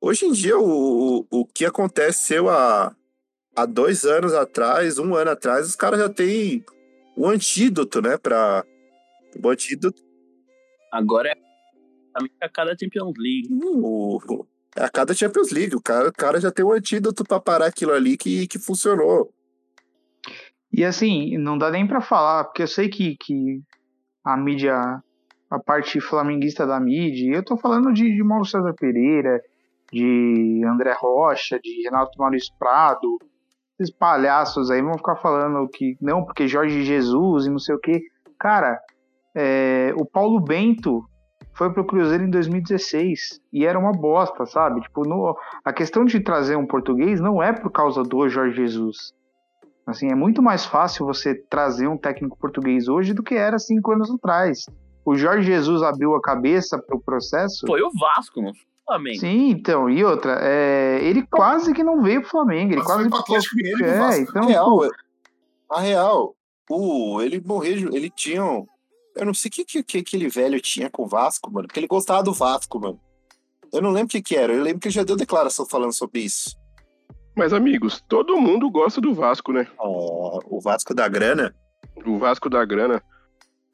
Hoje em dia, o, o, o que aconteceu há, há dois anos atrás, um ano atrás, os caras já têm um antídoto, né? Pra, o antídoto, Agora é a cada Champions League. o, o- é a cada Champions League. O cara, o cara já tem um antídoto pra parar aquilo ali que, que funcionou. E assim, não dá nem pra falar, porque eu sei que, que a mídia, a parte flamenguista da mídia, eu tô falando de, de Mauro César Pereira, de André Rocha, de Renato Maurício Prado, esses palhaços aí vão ficar falando que não, porque Jorge Jesus e não sei o que. Cara, é, o Paulo Bento foi pro Cruzeiro em 2016 e era uma bosta, sabe? Tipo, no, a questão de trazer um português não é por causa do Jorge Jesus. Assim, é muito mais fácil você trazer um técnico português hoje do que era cinco anos atrás. O Jorge Jesus abriu a cabeça para o processo. Foi o Vasco, não foi o Flamengo. Sim, então, e outra, é, ele quase que não veio pro Flamengo, ele Mas quase foi pro ficou- Atlético Mineiro pro é, então, A real, pô, a real, o, ele morreu, ele tinha. Eu não sei o que, que, que aquele velho tinha com o Vasco, mano, porque ele gostava do Vasco, mano. Eu não lembro o que, que era, eu lembro que ele já deu declaração falando sobre isso. Mas, amigos, todo mundo gosta do Vasco, né? Ó, o Vasco da grana. O Vasco da grana,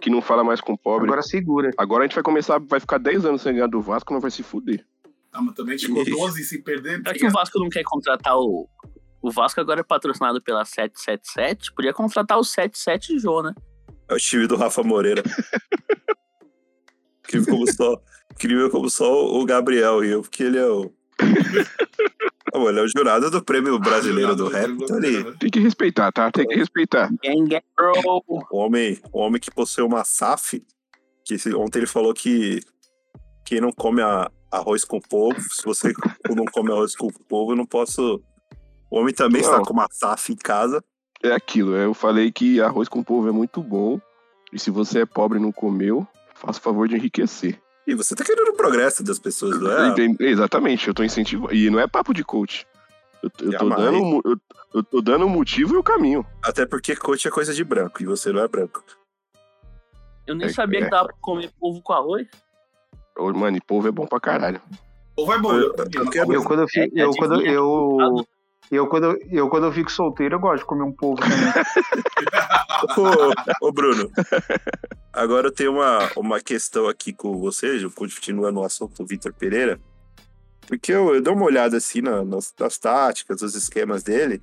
que não fala mais com pobre. agora segura. Agora a gente vai começar, vai ficar 10 anos sem ganhar do Vasco, não vai se fuder. Ah, mas também ficou 12 sem perder. Será que o Vasco não quer contratar o. O Vasco agora é patrocinado pela 777. Podia contratar o 77 Jô, né? É o time do Rafa Moreira. incrível como só, incrível como só o Gabriel e eu, porque ele é o. Ah, mano, ele é o jurado do prêmio brasileiro do rap, então ele. Tem que respeitar, tá? Tem que respeitar. O homem, o homem que possui uma SAF Que ontem ele falou que quem não come a- arroz com polvo, se você não come arroz com polvo, eu não posso. O homem também está Não. com uma SAF em casa. É aquilo, eu falei que arroz com polvo é muito bom. E se você é pobre e não comeu, faça o favor de enriquecer. E você tá querendo o progresso das pessoas, não é? Exatamente, eu tô incentivando. E não é papo de coach. Eu, eu tô, dando, eu, eu tô dando o motivo e o caminho. Até porque coach é coisa de branco e você não é branco. Eu nem É, sabia é. que dava pra comer polvo com arroz. Ô, Mano, e polvo é bom pra caralho. Ou vai bom. Eu- eu- eu quando eu, É, é eu, quando eu, eu, quando, eu quando eu fico solteiro, eu gosto de comer um polvo também. Ô, ô, Bruno, agora eu tenho uma, uma questão aqui com você, continuando o assunto do Vitor Pereira. Porque eu, eu dou uma olhada assim na- nas, nas táticas, nos esquemas dele.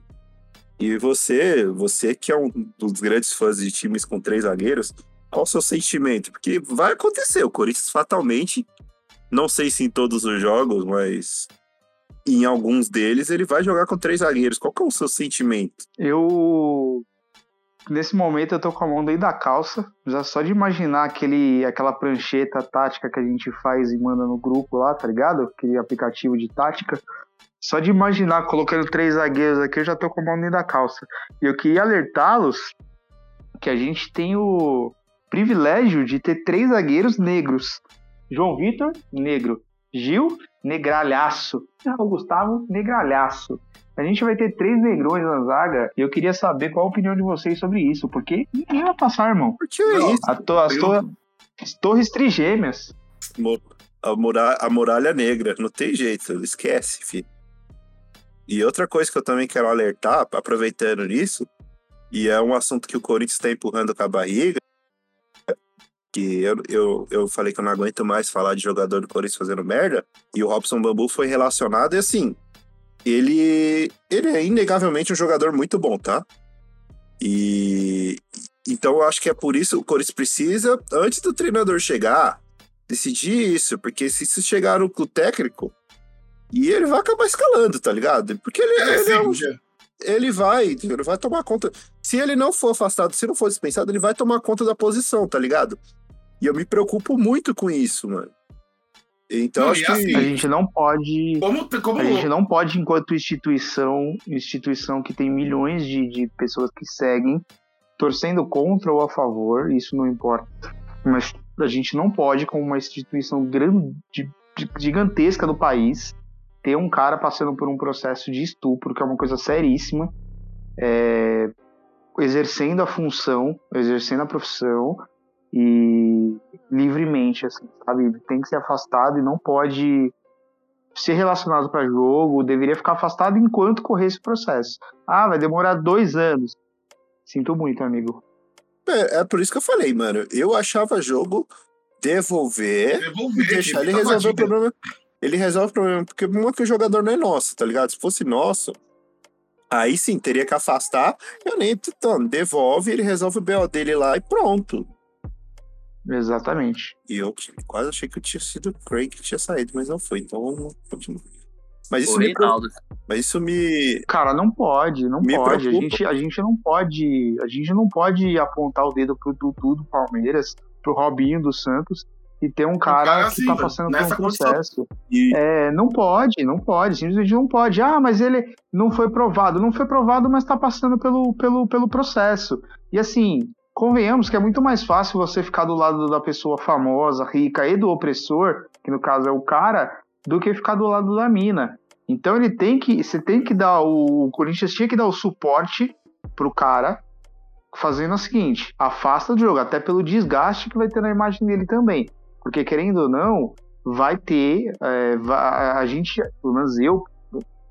E você, você que é um dos grandes fãs de times com três zagueiros, qual o seu sentimento? Porque vai acontecer, o Corinthians fatalmente, não sei se em todos os jogos, mas em alguns deles ele vai jogar com três zagueiros. Qual que é o seu sentimento? Eu. Nesse momento eu tô com a mão dentro da calça. Já só de imaginar aquele, aquela prancheta tática que a gente faz e manda no grupo lá, tá ligado? Aquele aplicativo de tática. Só de imaginar colocando três zagueiros aqui, eu já tô com a mão dentro da calça. E eu queria alertá-los que a gente tem o privilégio de ter três zagueiros negros. João Vitor, negro. Gil, negralhaço. Ah, o Gustavo, negralhaço. A gente vai ter três negrões na zaga e eu queria saber qual a opinião de vocês sobre isso, porque ninguém vai passar, irmão. É Não, isso. A to- as, to- as torres trigêmeas. A, muralha, a muralha negra, não tem jeito, esquece, filho. E outra coisa que eu também quero alertar, aproveitando nisso, e é um assunto que o Corinthians está empurrando com a barriga, que eu, eu, eu falei que eu não aguento mais falar de jogador do Corinthians fazendo merda, e o Robson Bambu foi relacionado, e assim, ele, ele é inegavelmente um jogador muito bom, tá? E então eu acho que é por isso que o Corinthians precisa, antes do treinador chegar, decidir isso, porque se isso chegar no no técnico, e ele vai acabar escalando, tá ligado? Porque ele, É, ele, é um- já. ele vai, ele vai tomar conta. Se ele não for afastado, se não for dispensado, ele vai tomar conta da posição, tá ligado? E eu me preocupo muito com isso, mano. Então Não, acho que. assim, A gente não pode. Como, como A gente não pode, enquanto instituição, instituição que tem milhões de, de pessoas que seguem, torcendo contra ou a favor, isso não importa. Mas a gente não pode, como uma instituição grande, gigantesca do país, ter um cara passando por um processo de estupro, que é uma coisa seríssima, é, exercendo a função, exercendo a profissão e livremente, assim, sabe? Ele tem que ser afastado e não pode ser relacionado para jogo, deveria ficar afastado enquanto correr esse processo. Ah, vai demorar dois anos. Sinto muito, amigo. É, é por isso que eu falei, mano. Eu achava jogo devolver, Devolver, e deixar ele a resolver o problema. Ele resolve o problema, porque uma que o jogador não é nosso, tá ligado? Se fosse nosso, aí sim teria que afastar. Eu nem então, devolve, ele resolve o BO dele lá e pronto. Exatamente. E eu quase achei que eu tinha sido o Craig que tinha saído, mas não foi. Então, continua. Mas isso me. Mas isso me. Cara, não pode, não Me pode. A gente, a gente não pode, a gente não pode apontar o dedo pro Dudu do Palmeiras, pro Robinho do Santos e ter um cara, cara que assim, tá mano, passando por um processo. E, É, não pode, não pode, simplesmente não pode. Ah, mas ele não foi provado. Não foi provado, mas tá passando pelo, pelo, pelo processo. E assim, convenhamos que é muito mais fácil você ficar do lado da pessoa famosa, rica e do opressor, que no caso é o cara, do que ficar do lado da mina. Então ele tem que. Você tem que dar. O, o Corinthians tinha que dar o suporte pro cara, fazendo o seguinte: afasta do jogo, até pelo desgaste que vai ter na imagem dele também. Porque querendo ou não, vai ter. é, a gente, pelo menos eu,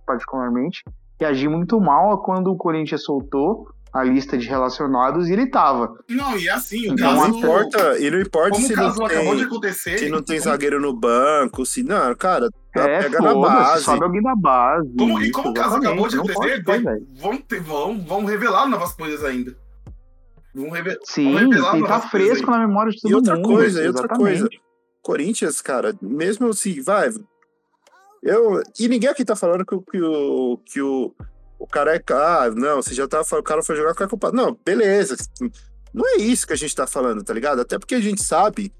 particularmente, reagi muito mal quando o Corinthians soltou a lista de relacionados e ele tava. Não, e assim, o Então, não caso. importa, e não importa Como se o não caso acabou de tem, acontecer. se não tem como- zagueiro no banco, se. Não, cara, É, pega na base. sobe alguém da base. Como, e como o caso acabou de não acontecer, vai- velho. vão, ter- vão, vão revelar novas coisas ainda. Vão, reve- Sim, vão revelar e tá fresco na memória de todo E outra mundo. coisa, e outra coisa. Corinthians, cara, mesmo se vai. Eu, e ninguém aqui tá falando que, o- que o, que o, o cara é. Ah, não, você já tá falando, o cara foi jogar com a culpa. Não, beleza. Não é isso que a gente tá falando, tá ligado? Até porque a gente sabe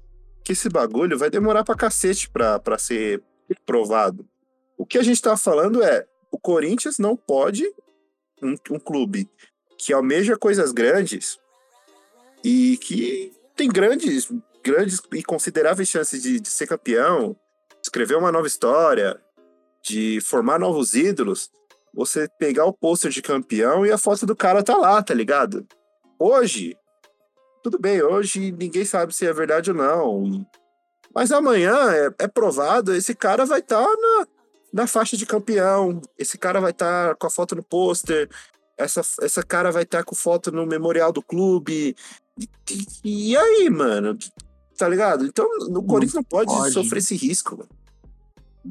que esse bagulho vai demorar pra cacete pra, pra ser provado. O que a gente tá falando é, o Corinthians não pode, um, um clube que almeja coisas grandes e que tem grandes, grandes e consideráveis chances de, de ser campeão, escrever uma nova história, de formar novos ídolos, você pegar o pôster de campeão e a foto do cara tá lá, tá ligado? Hoje, tudo bem, hoje ninguém sabe se é verdade ou não. Mas amanhã é, é provado, esse cara vai estar tá na, na faixa de campeão, esse cara vai estar tá com a foto no pôster, essa, essa cara vai estar tá com foto no memorial do clube. E, e aí, mano? Tá ligado? Então, o Corinthians não pode, pode. sofrer esse risco, mano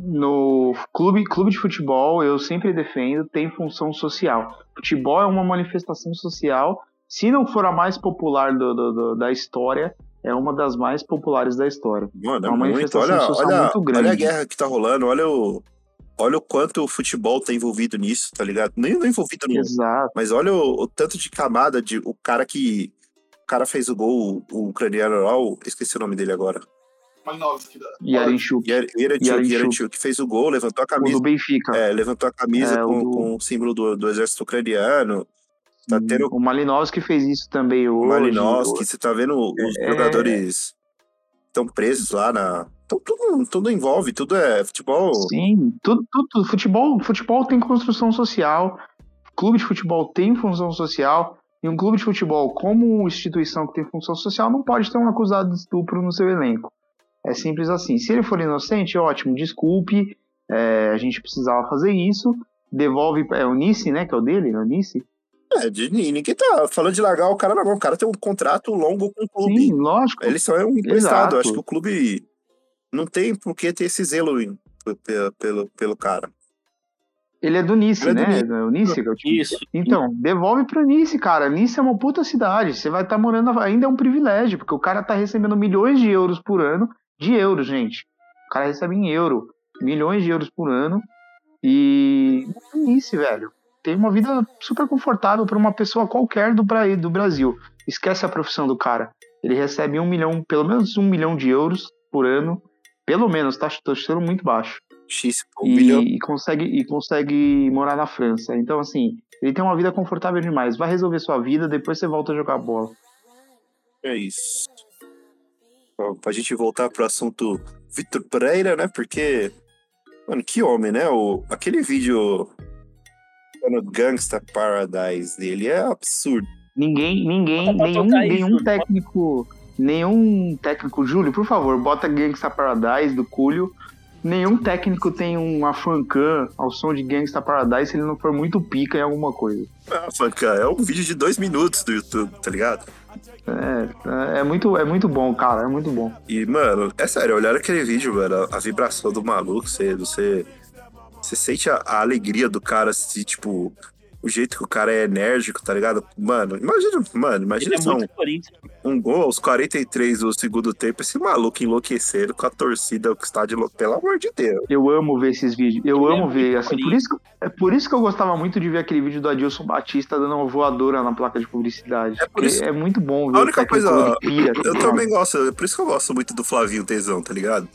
no clube, clube de futebol, eu sempre defendo, tem função social. Futebol é uma manifestação social. Se não for a mais popular do, do, do, da história, é uma das mais populares da história. Mano, é uma muito. Olha, olha, muito grande. olha a guerra que tá rolando, olha o, olha o quanto o futebol tá envolvido nisso, tá ligado? Nem, não envolvido no. Exato. Mas olha o, o, tanto de camada de. O cara que. O cara fez o gol, o, o ucraniano lá, esqueci o nome dele agora. Malinowski. Yarenchuk. Yarenchuk, que fez o gol, levantou a camisa. O do Benfica. É, levantou a camisa é, com, do... com, o símbolo do, do exército ucraniano. Tá tendo... O Malinowski fez isso também hoje. O Malinowski, você tá vendo os é... jogadores estão presos lá na. Então, tudo, tudo envolve, tudo é futebol. Sim, tudo, tudo. Futebol, futebol tem construção social, clube de futebol tem função social, e um clube de futebol, como instituição que tem função social, não pode ter um acusado de estupro no seu elenco. É simples assim. Se ele for inocente, ótimo, desculpe, é, a gente precisava fazer isso, devolve. É o Nice, né? Que é o dele, é o Nice? É, de, ninguém tá falando de largar o cara na mão. O cara tem um contrato longo com o clube. Sim, lógico. Ele só é um emprestado. Acho que o clube não tem por que ter esse zelo pelo, pelo, pelo cara. Ele é do Nice, é né? Do o Nice que é o time. Isso. Então, devolve pro Nice, cara. Nice é uma puta cidade. Você vai estar tá morando. Ainda é um privilégio, porque o cara tá recebendo milhões de euros por ano de euros, gente. O cara recebe em euro, milhões de euros por ano. E isso, velho. Tem uma vida super confortável para uma pessoa qualquer do, do Brasil. Esquece a profissão do cara. Ele recebe um milhão, pelo menos um milhão de euros por ano. Pelo menos, tá? Chutando muito baixo. X, um e, milhão. E consegue, e consegue morar na França. Então, assim, ele tem uma vida confortável demais. Vai resolver sua vida, depois você volta a jogar bola. É isso pra gente voltar pro assunto Vitor Pereira, né? Porque, mano, que homem, né? O, aquele vídeo no Gangsta Paradise dele é absurdo. Ninguém, ninguém, nenhum, nenhum técnico, nenhum técnico, Júlio, por favor, bota Gangsta Paradise do Cúlio. Nenhum técnico tem uma fancam ao som de Gangsta Paradise se ele não for muito pica em alguma coisa. Ah, fancam, é um vídeo de dois minutos do YouTube, tá ligado? É, é muito, é muito bom, cara, é muito bom. E, mano, é sério, olhar aquele vídeo, mano, a, vibração do maluco, você, você, você sente a, a alegria do cara, se, tipo, o jeito que o cara é enérgico, tá ligado? Mano, imagina, mano, imagina é só um, um gol aos 43 do segundo tempo, esse maluco enlouquecendo com a torcida, o estádio, pelo amor de Deus. Eu amo ver esses vídeos, eu Ele amo é ver, assim, por isso, que, é por isso que eu gostava muito de ver aquele vídeo do Adilson Batista dando uma voadora na placa de publicidade. É, por isso, é muito bom ver a única coisa, pia, eu, eu também gosto, é por isso que eu gosto muito do Flavinho Tesão, tá ligado?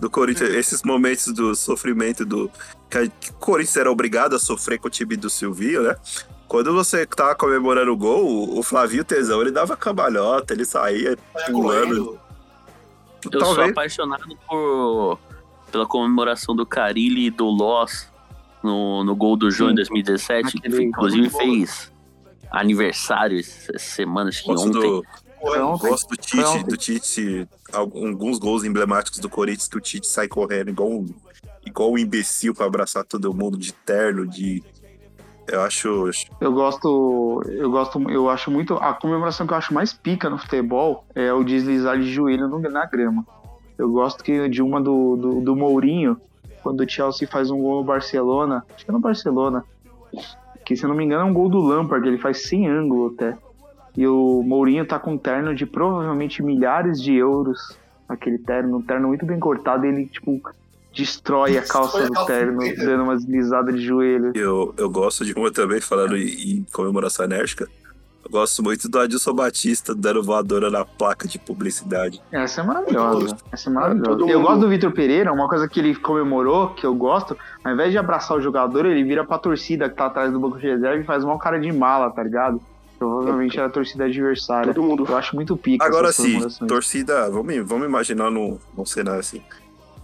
Do Corinthians, esses momentos do sofrimento do. Que o Corinthians era obrigado a sofrer com o time do Silvio, né? Quando você tava comemorando o gol, o Flavio Tesão, ele dava cambalhota, ele saía pulando. Eu Talvez... sou apaixonado por pela comemoração do Carilli e do Loss no, no gol do João em 2017, que inclusive fez aniversário essa semana, acho que ontem. Do, eu gosto do Tite, do Tite, alguns gols emblemáticos do Corinthians que o Tite sai correndo igual um, igual um imbecil para abraçar todo mundo de terno, de eu acho. Eu gosto. Eu gosto. Eu acho muito. A comemoração que eu acho mais pica no futebol é o deslizar de joelho na grama. Eu gosto que de uma do, do, do, Mourinho, quando o Chelsea faz um gol no Barcelona. Acho que é no Barcelona. Que se eu não me engano é um gol do Lampard, ele faz sem ângulo até. E o Mourinho tá com um terno de provavelmente milhares de euros. Aquele terno, um terno muito bem cortado, e ele, tipo, destrói a calça do terno, dando uma deslizada de joelho. Eu, eu gosto de uma também, falando em, em comemoração enérgica. Eu gosto muito do Adilson Batista dando voadora na placa de publicidade. Essa é maravilhosa. Essa é maravilhosa. Eu gosto do Vitor Pereira, uma coisa que ele comemorou, que eu gosto, ao invés de abraçar o jogador, ele vira pra torcida que tá atrás do banco de reserva e faz uma cara de mala, tá ligado? Provavelmente era a torcida adversária. Todo mundo. Eu acho muito pica. Agora essas sim, torcida. Vamos, vamos imaginar num, num cenário assim.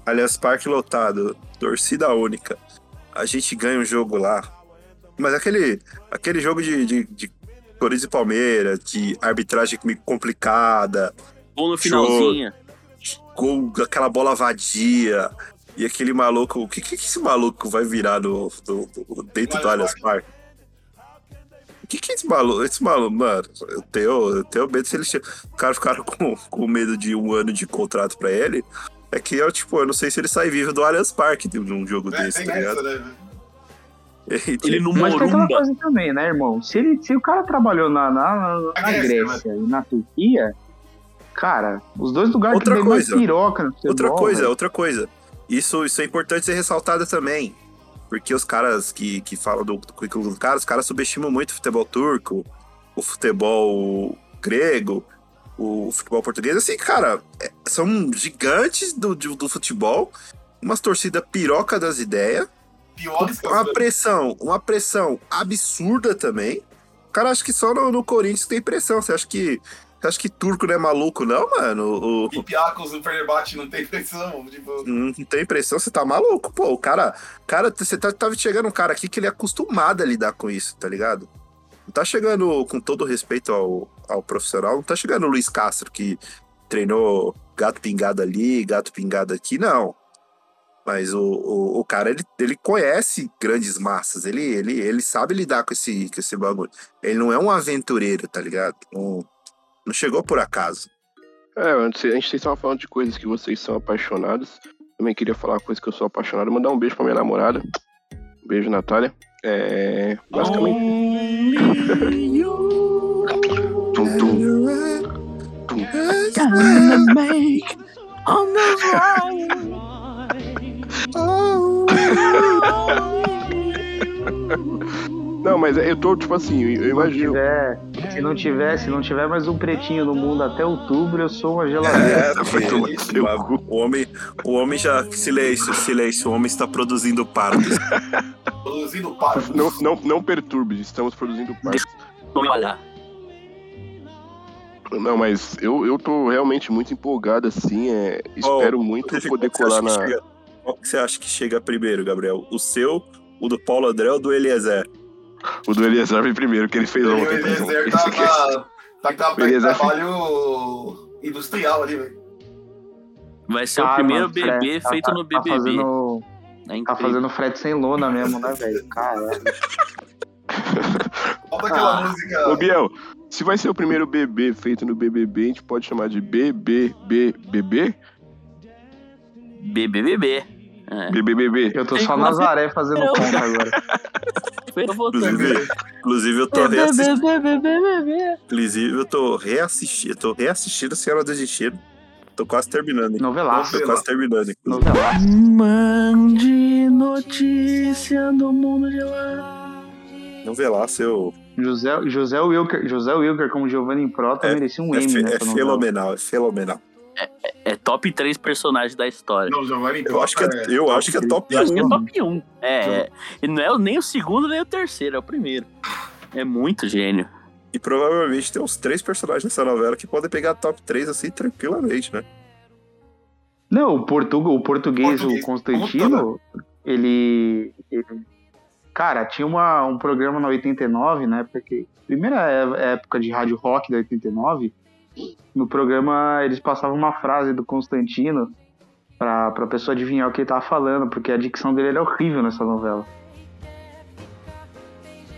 Aliás, parque lotado, torcida única. A gente ganha um jogo lá. Mas aquele, aquele jogo de, de, de Corinthians e Palmeiras, de arbitragem complicada, Gol no finalzinho. com aquela bola vadia. E aquele maluco. O que, que esse maluco vai virar no, no- no- dentro do Allianz Parque? O que, que esse maluco. Esse maluco, mano, eu tenho, eu tenho medo se ele. O cara ficaram com, com medo de um ano de contrato pra ele. É que eu, tipo, eu não sei se ele sai vivo do Allianz Parque de um jogo É, desse, tá essa, ligado? né? Ele no Mas tem aquela coisa também, né, irmão? Se, ele, se o cara trabalhou na, na, na- na Grécia, Grécia e na Turquia, cara, os dois lugares Outra que coisa. piroca no futebol, Outra coisa, velho. outra coisa. Isso, isso é importante ser ressaltado também. Porque os caras que, que falam do, do currículo do cara, os caras subestimam muito o futebol turco, o futebol grego, o futebol português. Assim, cara, é- são gigantes do, do, do futebol, umas torcidas piroca das ideias, Piores uma pressão, uma pressão absurda também. O cara acha que só no, no Corinthians tem pressão. Você acha que. Você acha que turco não é maluco, não, mano? O, Olympiacos no Fenerbahçe não tem pressão. Tipo, não tem pressão, você tá maluco, pô. O cara, cara, você tá, tá chegando um cara aqui que ele é acostumado a lidar com isso, tá ligado? Não tá chegando, com todo respeito ao, ao profissional, não tá chegando o Luiz Castro, que treinou gato pingado ali, gato pingado aqui, não. Mas o, o, o cara, ele, ele conhece grandes massas, ele, ele, ele sabe lidar com esse, com esse bagulho. Ele não é um aventureiro, tá ligado? Não, não chegou por acaso. É, antes, a gente estava falando de coisas que vocês são apaixonados. Também queria falar uma coisa que eu sou apaixonado. Mandar um beijo pra minha namorada. Um beijo, Natália. É. Basicamente. Tum, tum. Tum. Não, mas eu tô, tipo assim, eu, eu Se não imagino. tiver, se não tiver, se não tiver mais um pretinho no mundo até outubro, eu sou uma geladeira. É, tomar no teu mas o homem, o homem já. Silêncio, silêncio. O homem está produzindo partos. produzindo para. Não, não, não perturbe, estamos produzindo partes. Olha. Não, mas eu, eu tô realmente muito empolgado, assim. É, espero Oh, muito poder colar na. chega- Qual que você acha que chega primeiro, Gabriel? O seu, o do Paulo André ou do Eliezer? O do Eliezer vem primeiro, que ele fez O ontem. Eliezer Isso tá, que é- tá, tá, tá O Eliezer- trabalho industrial ali, velho. Vai ser Ah, o primeiro mano, bebê tá- feito tá- no Tá BBB. fazendo, É tá fazendo frete sem lona mesmo, né, velho? Caralho. Falta aquela Ah, música. Ô, Biel, se vai ser o primeiro bebê feito no BBB, a gente pode chamar de BBBBB? BBBB. É. BBBB. Eu tô só Nazaré fazendo Eu- conta agora. Eu. Inclusive, inclusive eu tô reassistindo. Inclusive, eu tô reassistindo. Tô reassistindo a Senhora do Destino. Tô quase terminando. Novelaço. Tô quase terminando. Novelaço. Mande notícia do mundo de lá. Novelaço, eu. José, José Wilker, José Wilker como Giovanni Prota É, merecia um É, M nessa é novela. fenomenal, é fenomenal. É top 3 personagens da história. Não, Giovanni Eu acho que é, eu acho que é top Eu acho que é 1. top 1. É, é. E não é nem o segundo nem o terceiro, é o primeiro. É muito gênio. E provavelmente tem uns três personagens nessa novela que podem pegar top 3 assim tranquilamente, né? Não, o, o português, Português, o Constantino, ele, ele- Cara, tinha uma, um programa na 89, né? Porque primeira é- época de rádio rock da 89, no programa eles passavam uma frase do Constantino pra, pra pessoa adivinhar o que ele tava falando, porque a dicção dele era horrível nessa novela.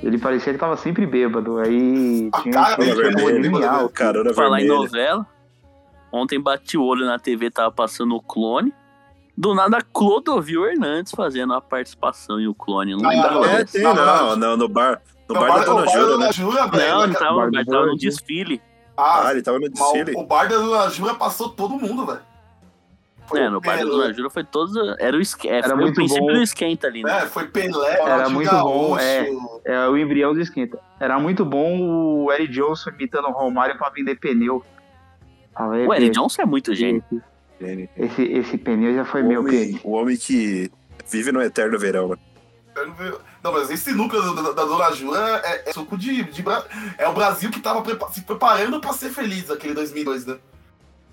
Ele parecia que tava sempre bêbado, aí A tinha cara tinha dele como vermelha, adivinhar o que- Carona Falar em novela. Ontem bati o olho na TV, tava passando o clone. Do nada, Clodovil Hernandes fazendo a participação em o clone. Não Ah, lembrava É, tem, Não, não, no bar. No Não, bar da Dona bar da né? Dona Jura, velho. Não, ele tava, tava no desfile. Ah, Ah, ele tava no desfile. o, o bar da Dona Jura passou todo mundo, velho. É, no bar da Dona Jura foi todos. Era o, esque... é, Era foi o muito princípio bom. do esquenta ali, né? É, foi Pelé, Era muito bom, é. É o embrião do esquenta. Era muito bom o Eric Johnson imitando o Romário pra vender pneu. Fala, O Eric Johnson é muito gênio. Gênio. Esse, esse pneu já foi O meu, homem, o homem que vive no eterno verão, né? Eu não vi- Não, mas esse núcleo da, da- Dona Jura é, é suco de, de É o Brasil que tava prepa- se preparando pra ser feliz aquele 2002, né?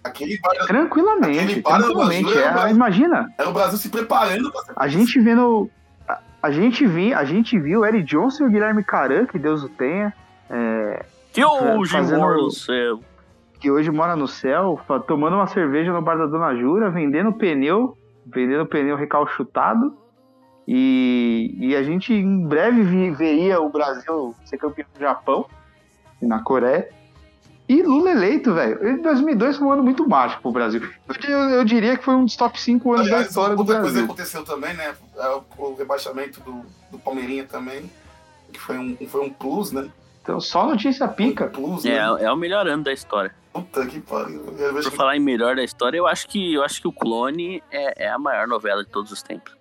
Aquele bar- Tranquilamente, Aquele bar tranquilamente. Jura, É, imagina, era o Brasil se preparando pra ser a gente vendo. A, a gente vi, a gente viu o Eric Johnson e o Guilherme Caran, que Deus o tenha, é, Que hoje Fazendo- mora no céu. que hoje mora no céu, tomando uma cerveja no bar da Dona Jura, vendendo pneu, vendendo pneu recalchutado. E, e a gente em breve veria o Brasil ser campeão do Japão e na Coreia. E Lula eleito, velho. Em 2002 foi um ano muito mágico pro Brasil. Eu, eu- eu diria que foi um dos top 5 anos da Aliás, história do outra coisa Brasil. aconteceu também, né? É o, rebaixamento do, do Palmeirinha também. Que foi um, foi um plus, né? Então, só notícia pica. Um plus, É, né? é o melhor ano da história. Puta que pariu. Por que- falar em melhor da história, eu acho que eu acho que o Clone é, é a maior novela de todos os tempos.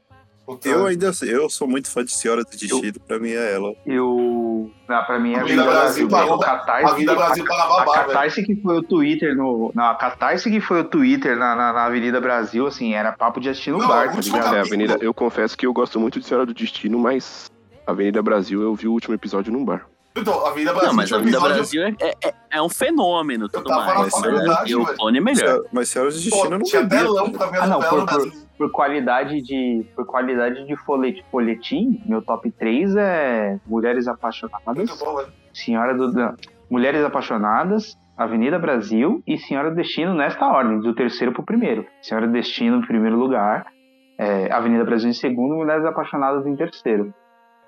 Eu ainda eu sou muito fã de Senhora do Destino, pra mim é ela. Eu. Ah, pra mim é a Avenida Vida Brasil Brasil. da- Catarse, Avenida Brasil para a babar, velho. Catarse que foi o Twitter no. Não, a Catarse que foi o Twitter na, na, na Avenida Brasil, assim, era papo de assistir no Não, bar, tá ligado? É, Avenida, eu confesso que eu gosto muito de Senhora do Destino, mas Avenida Brasil eu vi o último episódio num bar. Então, a Avenida Brasil. Não, mas a Brasil é, é, é um fenômeno tudo mais. Mas o velho. Clone é melhor. Mas Senhora do Pô, Destino eu não tinha sabia. telão pra ver a Ah, não, por, por, por qualidade de. Por qualidade de folhet- folhetim, meu top 3 é Mulheres Apaixonadas, Muito bom, velho. Senhora do. Mulheres Apaixonadas, Avenida Brasil e Senhora do Destino nesta ordem, do terceiro pro primeiro. Senhora do Destino em primeiro lugar, é, Avenida Brasil em segundo, Mulheres Apaixonadas em terceiro.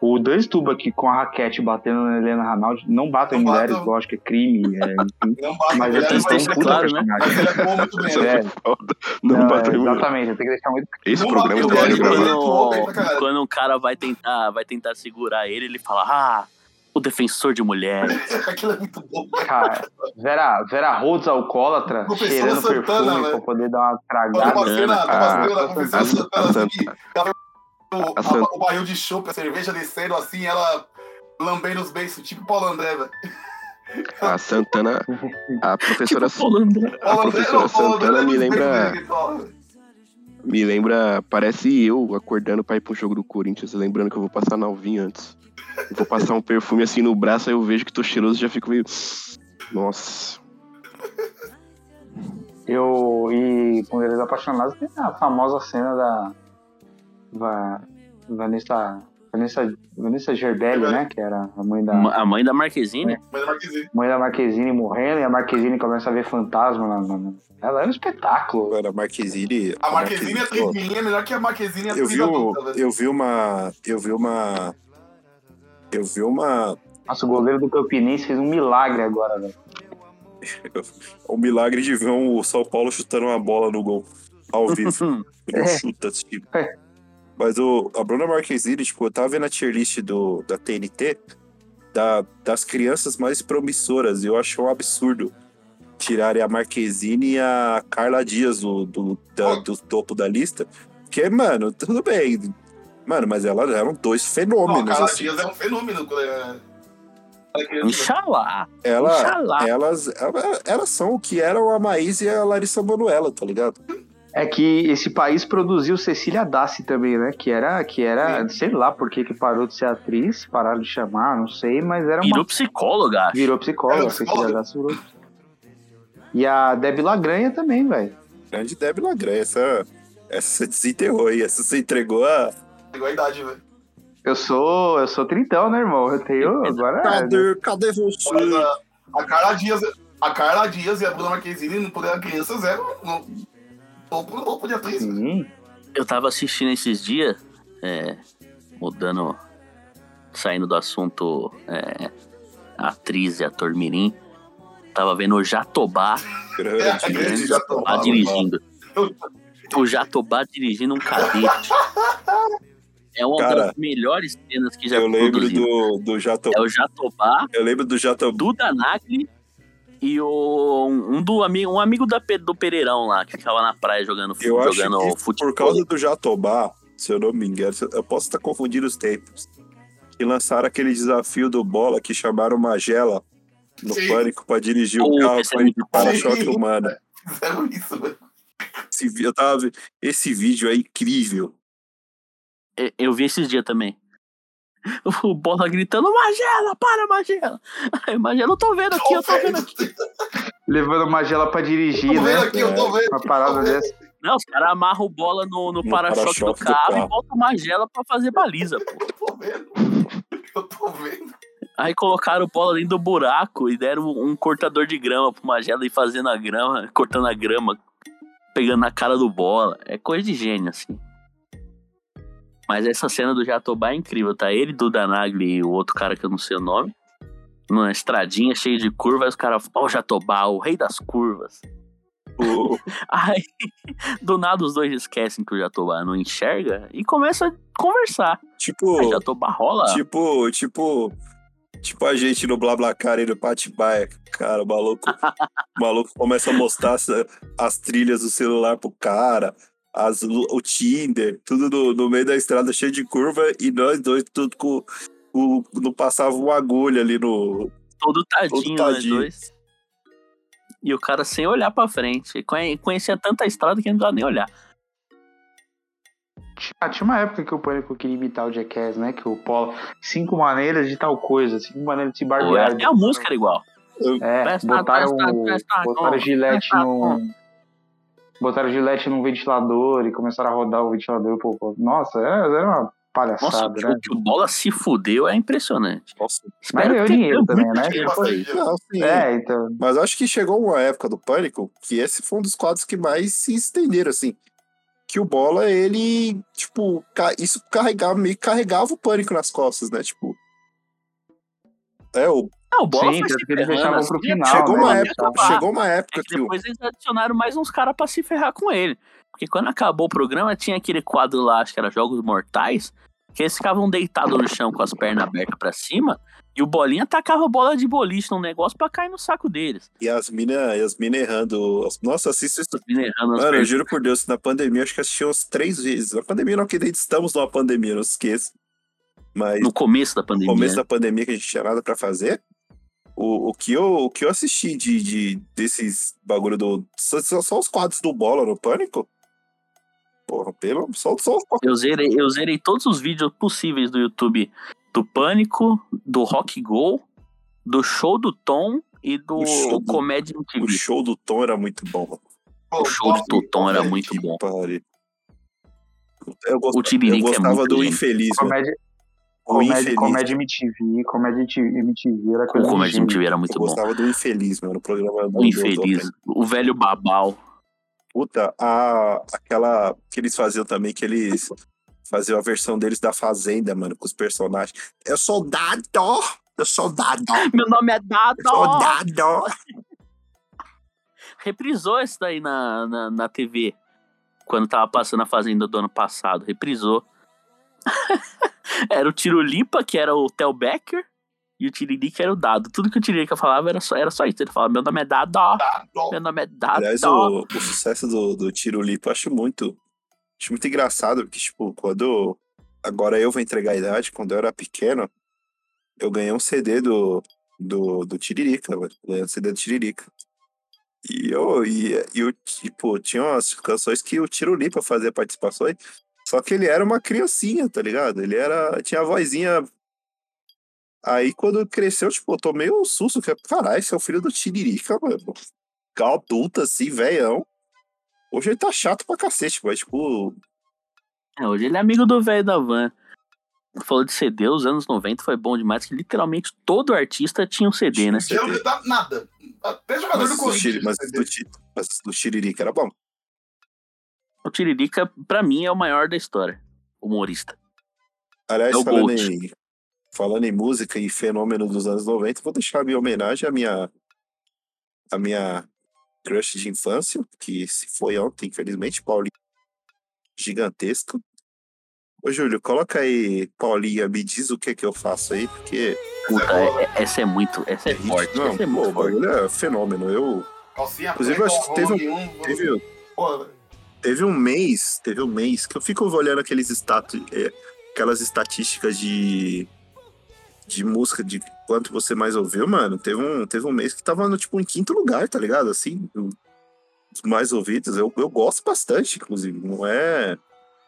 O dois tuba aqui com a raquete batendo na Helena Ranaldi, não batam em Não mulheres, batam. lógico que é crime, é, enfim, Não basta mas é mulher, triste tão mas, puta claro, né? personagem. mas ele é bom muito bem. É. né? Não, Não, bateu é, exatamente, tem que deixar muito Esse Não programa tá Eu né? é quando, caralho. quando um cara vai tentar, vai tentar segurar ele, ele fala, ah, o defensor de mulheres. Aquilo é muito bom. Cara, Vera, Vera Rhodes alcoólatra, cheirando Santana, perfume velho. pra poder dar uma tragada. uma cena, uma cena da a- professora a O, a Santa- a- o barril de chopp, a cerveja descendo assim, ela lambendo os beiços, tipo Paulo André, velho. A Santana, a professora, Paulo André. a professora não, Paulo André Santana me beijos lembra, me lembra, parece eu acordando pra ir pro jogo do Corinthians, lembrando que eu vou passar Nalvinho antes. Eu vou passar um perfume assim no braço, aí eu vejo que tô cheiroso e já fico meio... Nossa. Eu, e com eles apaixonados tem a famosa cena da Va- Vanessa, Vanessa, Vanessa Gerbelli, né? Que era a mãe da, A mãe da Marquezine. Mas Marquezinho. mãe da Marquezine morrendo e a Marquezine começa a ver fantasma. Na, na- na- Ela era um espetáculo. Era Marquezine. A Marquezine é Marquezine, é melhor que a Marquezine eu atriz vi, adulta, velho. eu vi uma. Eu vi uma. Eu vi uma. Nossa, o goleiro do Campinense fez um milagre agora, velho. O milagre de ver um- o São Paulo chutando uma bola no gol. Ao vivo. Ele É. chuta, tipo. Mas o, a Bruna Marquezine, tipo, eu tava vendo a tier list do, da TNT da, das crianças mais promissoras. E eu achei um absurdo tirarem a Marquezine e a Carla Dias do, do, da- do topo da lista. Porque, mano, tudo bem. Mano, mas elas eram dois Não, a fenômenos. Carla assim. Dias é um fenômeno. é- é. Inxalá. Ela, Inxalá. elas, ela- elas são o que eram a Maís e a Larissa Manoela, tá ligado? É que esse país produziu Cecília Dassi também, né? Que era, que era sei lá por que, que parou de ser atriz, pararam de chamar, não sei, mas era uma. Virou psicóloga, acho. Virou psicóloga, Era Cecília psicóloga? Dassi virou. E a Debbie Lagranha também, velho. Grande Debbie Lagrange. Essa, essa você desenterrou aí. Essa você entregou a. Igual a idade, velho. Eu sou, eu sou trintão, né, irmão? Eu tenho agora. Cadê, cadê Mas você? a, a Carla Dias, a Carla Dias e a Bruna Marquezine, quando eram crianças, eram no Sim. Eu tava assistindo esses dias, é, mudando, saindo do assunto é, atriz e ator mirim. Tava vendo o Jatobá, Grande, grande grande Jatobá, Jatobá dirigindo. O Jatobá dirigindo um cadete. É uma Cara, das melhores cenas que já Eu lembro produziram. do, do Jatobá. É o Jatobá, Eu lembro do Jatobá. Duda Nagli E o, um, do, um amigo da, do Pereirão lá, que ficava na praia jogando, Eu acho jogando que futebol. por causa do Jatobá, se eu não me engano, eu posso estar confundindo os tempos. Que lançaram aquele desafio do bola que chamaram Magela no Sim. pânico pra dirigir o carro é com de bom. para-choque humano. Mano. Esse, eu tava, esse vídeo é incrível. Eu- Eu vi esses dias também. O Bola gritando, Magela, para, Magela. Aí, Magela, eu tô vendo aqui, eu tô vendo aqui. Levando Magela pra dirigir, Tô vendo né? aqui, eu tô vendo. Uma parada dessa. Não, os caras amarram o bola no, no No para-choque do para-choque do carro, e botam Magela pra fazer baliza, pô. Eu tô vendo. Eu tô vendo. Aí colocaram o bola dentro do buraco e deram um cortador de grama pro Magela ir fazendo a grama, cortando a grama, pegando na cara do bola. É coisa de gênio, assim. Mas essa cena do Jatobá é incrível, tá? Ele, Duda Nagli e o outro cara que eu não sei o nome. Numa estradinha cheia de curvas, os caras falam, ó, o Jatobá, o rei das curvas. O- Aí, do nada, os dois esquecem que o Jatobá não enxerga e começam a conversar. tipo, Aí Jatobá rola. tipo, tipo, tipo a gente no BlaBlaCar aí no Patibaia. Cara, o maluco, o maluco começa a mostrar as trilhas do celular pro cara, as, o Tinder, tudo no, no meio da estrada cheio de curva e nós dois tudo com, com não passava uma agulha ali no, todo tadinho, nós tadinho. dois. E o cara sem olhar pra frente. Conhe- Conhecia tanta estrada que não precisava nem olhar. Ah, tinha uma época que o Pânico queria imitar o Jackass, né? Que o Polo. Cinco maneiras de tal coisa, cinco maneiras de se barbear. até a música era igual. É, botaram, botaram não. gilete num. Botaram gilete num ventilador e começaram a rodar o ventilador. Pô, pô. Nossa, era, era uma Nossa, palhaçada, o que, né? o que o Bola se fudeu é impressionante. Nossa. Mas ganhou dinheiro também, né? Não, sim. É, então. Mas acho que chegou uma época do Pânico que esse foi um dos quadros que mais se estenderam, assim. Que o Bola, ele, tipo, isso carregava, meio que carregava o Pânico nas costas, né? Tipo. É, o, Não, o Bola Sim, foi se eles deixavam pro assim, final, chegou, né? uma época, chegou uma É época que depois eles adicionaram mais uns caras pra se ferrar com ele. Porque quando acabou o programa, tinha aquele quadro lá, acho que era Jogos Mortais, que eles ficavam deitados no chão com as pernas abertas pra cima, e o Bolinha tacava bola de boliche num negócio pra cair no saco deles. E as minas as mina errando. Nossa, assista isso. Mano, eu pernas. juro por Deus, na pandemia, acho que assisti umas três vezes. Na pandemia não, que nem estamos numa pandemia, não se esqueça. Mas No começo da no pandemia. começo né? da pandemia que a gente tinha nada pra fazer, o, o, que, eu, o que eu assisti de, de, desses bagulho do. Só, só- os quadros do bola no pânico. Porra, pelo. Só, só os Eu zerei, eu zerei todos os vídeos possíveis do YouTube do Pânico, do Rock Go, do Show do Tom e do O do- Comédia O MTV. show do Tom era muito bom. mano. O show do Tom era muito Que bom. pariu. Eu, gost- O eu é gostava muito do gênio. infeliz, mano. Comédia, O comédia, infeliz. comédia MTV, comédia MTV era O coisa de Comédia gênio. MTV era Eu muito bom. gostava do infeliz, mano. O programa do O Infeliz, o velho Babal. Puta, a, aquela que eles faziam também, que eles faziam a versão deles da Fazenda, mano, com os personagens. Eu sou dado! Eu sou dado! Meu nome é Dado! Eu sou dado! Reprisou isso daí na, na, na TV. Quando tava passando a Fazenda do ano passado. Reprisou. era o Tirulipa, que era o Tel Becker. E o Tiririca era o Dado. Tudo que o Tiririca falava era só, era só isso. Ele falava, meu nome é Dado. Meu nome é Dado. Aliás, o, o sucesso do, do Tiro Lipo eu acho muito, acho muito engraçado, porque, tipo, quando. Agora eu vou entregar a idade, quando eu era pequeno, eu ganhei um CD do, do, do Tiririca. Ganhei um CD do Tiririca. E eu, e, e eu, tipo, tinha umas canções que o Tiro Lipa fazia participações, só que ele era uma criancinha, tá ligado? Ele era. Tinha a vozinha. Aí quando cresceu, tipo, eu tomei um susto, que caralho, esse é o filho do Tiririca, mano adulta, assim, velhão. Hoje ele tá chato pra cacete, mas, tipo, É, hoje ele é amigo do velho da van. Falou de CD, os anos 90 foi bom demais, que literalmente todo artista tinha um CD, né? Eu não tá nada. Até jogador mas, do Corinthians. Mas, do, mas do Tiririca era bom. O Tiririca, pra mim, é o maior da história. Humorista. Aliás, É falando em, falando em música e fenômeno dos anos 90, vou deixar a minha homenagem à minha, à minha crush de infância, que se foi ontem, infelizmente, Paulinho. Gigantesco. Ô, Júlio, coloca aí, Paulinha, me diz o que que eu faço aí, porque. Puta, é- é- essa é muito. Essa é forte. Não, essa é pô, muito o forte. bagulho é fenômeno. Eu. Calcinha Inclusive, eu acho que teve, um- um, teve, Pô, teve um mês, teve um mês que eu fico olhando aqueles status, é, aquelas estatísticas de de música, de quanto você mais ouviu, mano. Teve um, teve um mês que tava no, tipo, em quinto lugar, tá ligado? Assim, os mais ouvidos. Eu, eu gosto bastante, inclusive. Não é,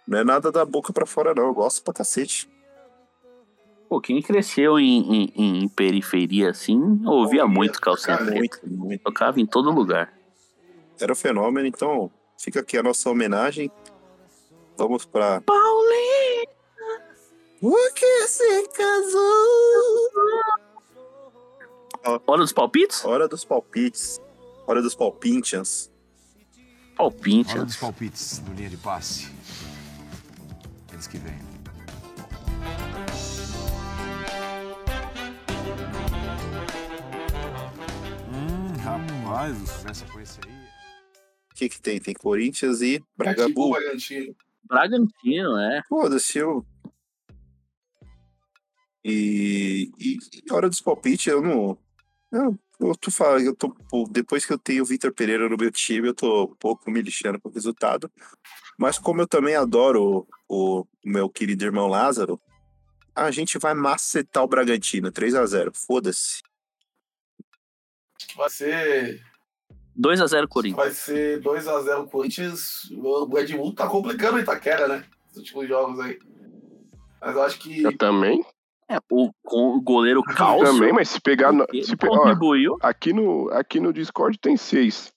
não é nada da boca pra fora, não. Eu gosto pra cacete. Pô, quem cresceu em, em- em periferia assim, ouvia muito calcinha preta. Muito, muito. Tocava em todo lugar. Era um fenômeno, então fica aqui a nossa homenagem. Vamos pra. Paulinho! O que se casou? Hora dos palpites? Hora dos palpites. Hora dos palpintians. Palpintians. Hora dos palpites do linha de passe. Eles que vêm. Hum, rapaz, começa com esse aí. O que, que tem? Tem Corinthians e Bragabu. Bragantino. Bragantino, é. Foda-se, eu. E, e, e hora dos palpites, eu não. Eu, eu tô falando, eu tô. Depois que eu tenho o Vitor Pereira no meu time, eu tô um pouco me lixando com o resultado. Mas como eu também adoro o, o meu querido irmão Lázaro, a gente vai macetar o Bragantino, 3 a 0 Foda-se. Vai ser, 2x0 Corinthians. vai ser 2x0 Corinthians. O Red Bull tá complicando o Itaquera, né? Os últimos jogos aí. Mas eu acho que. Eu também. É, o, com o goleiro Calcio Também, mas se pegar. no- se pe- ó, contribuiu. aqui, no, aqui no Discord tem seis.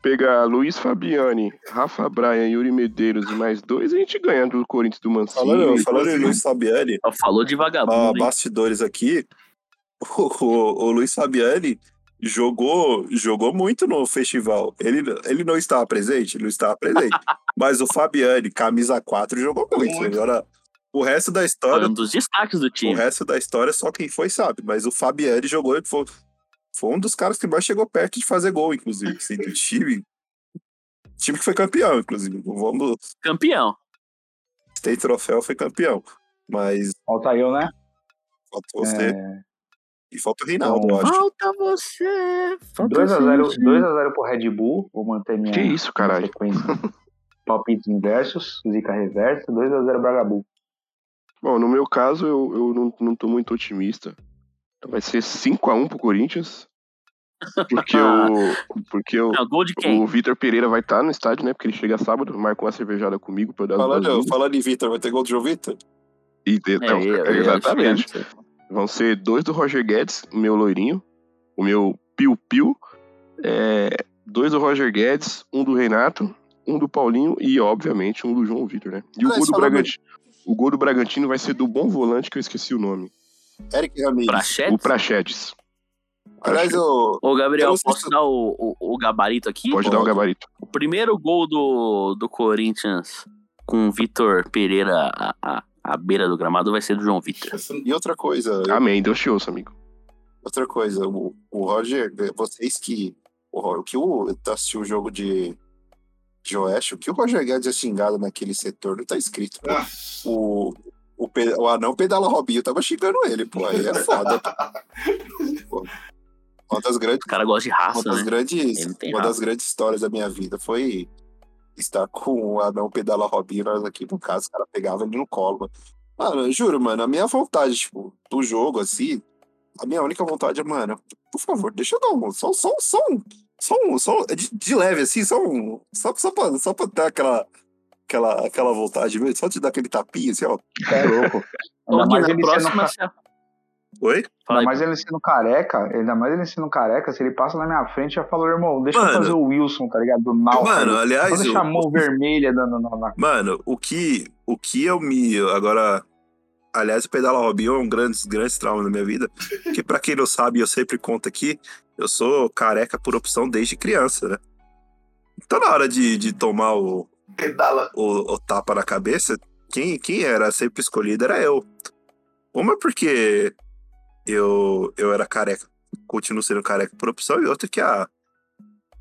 Pegar Luiz Fabiani, Rafa Braia, Yuri Medeiros e mais dois, a gente ganha do Corinthians do Mancini. Falando, falando em Luiz Fabiani, Falou de ah, vagabundo. hein? bastidores aqui, o, o- o Luiz Fabiani jogou, jogou muito no festival. Ele, ele não estava presente? Ele não estava presente. Mas o Fabiani, camisa 4, jogou muito. Muito. Agora, o resto da Foi história, um dos destaques do o time. resto da história só quem foi sabe. Mas o Fabiani jogou, ele foi, foi um dos caras que mais chegou perto de fazer gol, inclusive, assim, do time. Time que foi campeão, inclusive. Vamos, Campeão. tem troféu, foi campeão. Mas Falta eu, né? falta você. É, E falta o Reinaldo, Então, eu acho. Falta você. Falta 2x0 você. 2x0 pro Red Bull. Vou manter minha, Que isso, caralho? sequência. Palpites inversos, zica reversa, 2x0 Bragabu. Bom, no meu caso, eu, eu não, não tô muito otimista. Então vai ser 5x1 pro Corinthians. Porque o. Porque o, Não, gol de quem? o Vitor Pereira vai estar no estádio, né? Porque ele chega sábado, marcou uma cervejada comigo pra eu dar Falando, falando em Vitor, vai ter gol do João Vitor? E de- É, eu- exatamente. eu- Vão ser dois do Roger Guedes, o meu loirinho, o meu piu-piu, é, dois do Roger Guedes, um do Renato, um do Paulinho e, obviamente, um do João Vitor, né? E o gol, do Bragantino, o gol do Bragantino vai ser do bom volante, que eu esqueci o nome. Eric Ramirez. Prachetes? O Prachetes. Aliás, eu. Ô, Gabriel, posso se- dar o, o, o gabarito aqui? Pode dar o gabarito. O primeiro gol do, do Corinthians com o Vitor Pereira à, à, à beira do gramado vai ser do João Vitor. E outra coisa, Amém, Deus te ouça, amigo. outra coisa, o, o Roger, vocês que. O, que o tá assistindo o jogo de, de Oeste, o que o Roger Guedes é xingado naquele setor não tá escrito. Ah, O, o, o anão pedala Robinho tava xingando ele, pô. Aí é foda. Pô. Uma das grandes. O cara gosta de Uma raça, das né? grandes, uma das raça. grandes histórias da minha vida foi estar com o anão pedala Robinho, nós aqui no caso, o cara pegava ele no colo. Mano, eu juro, mano, a minha vontade, tipo, do jogo, assim, a minha única vontade é, mano, por favor, deixa eu dar um, só, só, só um, só um, só um- de, de leve, assim, só um, só, só, pra, só pra dar aquela, aquela, aquela vontade mesmo, só te dar aquele tapinha, assim, ó. É louco. Mais na próxima. se- Oi? Fala aí, Ainda mais ele sendo careca, ainda mais ele sendo careca, se ele passa na minha frente, já falou, irmão, deixa Mano. eu fazer o Wilson, tá ligado? Do Náufrago. Mano, aliás, deixa a eu- mão vermelha dando na, na... Mano, o que, o que eu me. Agora. Aliás, o Pedala Robinho é um grande, grande trauma na minha vida. Que pra quem não sabe, eu sempre conto aqui, eu sou careca por opção desde criança, né? Então, na hora de, de tomar o, pedala. o, o tapa na cabeça, quem, quem era sempre escolhido era eu. Uma porque eu, eu era careca, continuo sendo careca por opção, e outra que a,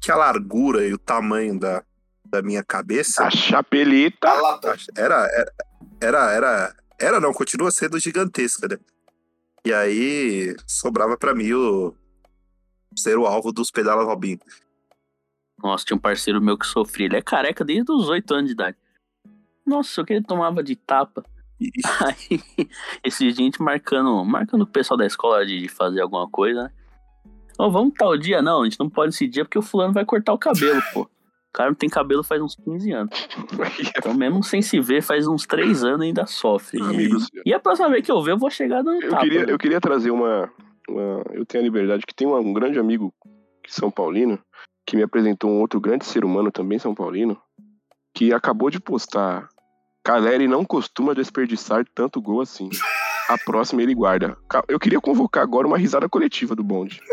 que a largura e o tamanho da, da minha cabeça A chapeleta. A lata. era, era, era, era, era não, continua sendo gigantesca, né? E aí sobrava pra mim o ser o alvo dos pedala Robinho. Nossa, tinha um parceiro meu que sofria. Ele é careca desde os 8 anos de idade. Nossa, o que ele tomava de tapa. Aí, esse gente marcando, marcando o pessoal da escola de, fazer alguma coisa, né? Ô, vamos tal dia? Não, a gente não pode esse dia porque o fulano vai cortar o cabelo, pô. O cara não tem cabelo faz uns 15 anos. Então, mesmo sem se ver, faz uns 3 anos ainda sofre. Amigos, E a próxima vez que eu ver, eu vou chegar dando Eu tapa. queria, né? eu queria trazer uma, uma- Eu tenho a liberdade que tem um, um grande amigo São Paulino que me apresentou um outro grande ser humano também São Paulino que acabou de postar. Caleri não costuma desperdiçar tanto gol assim. A próxima ele guarda. Eu queria convocar agora uma risada coletiva do bonde.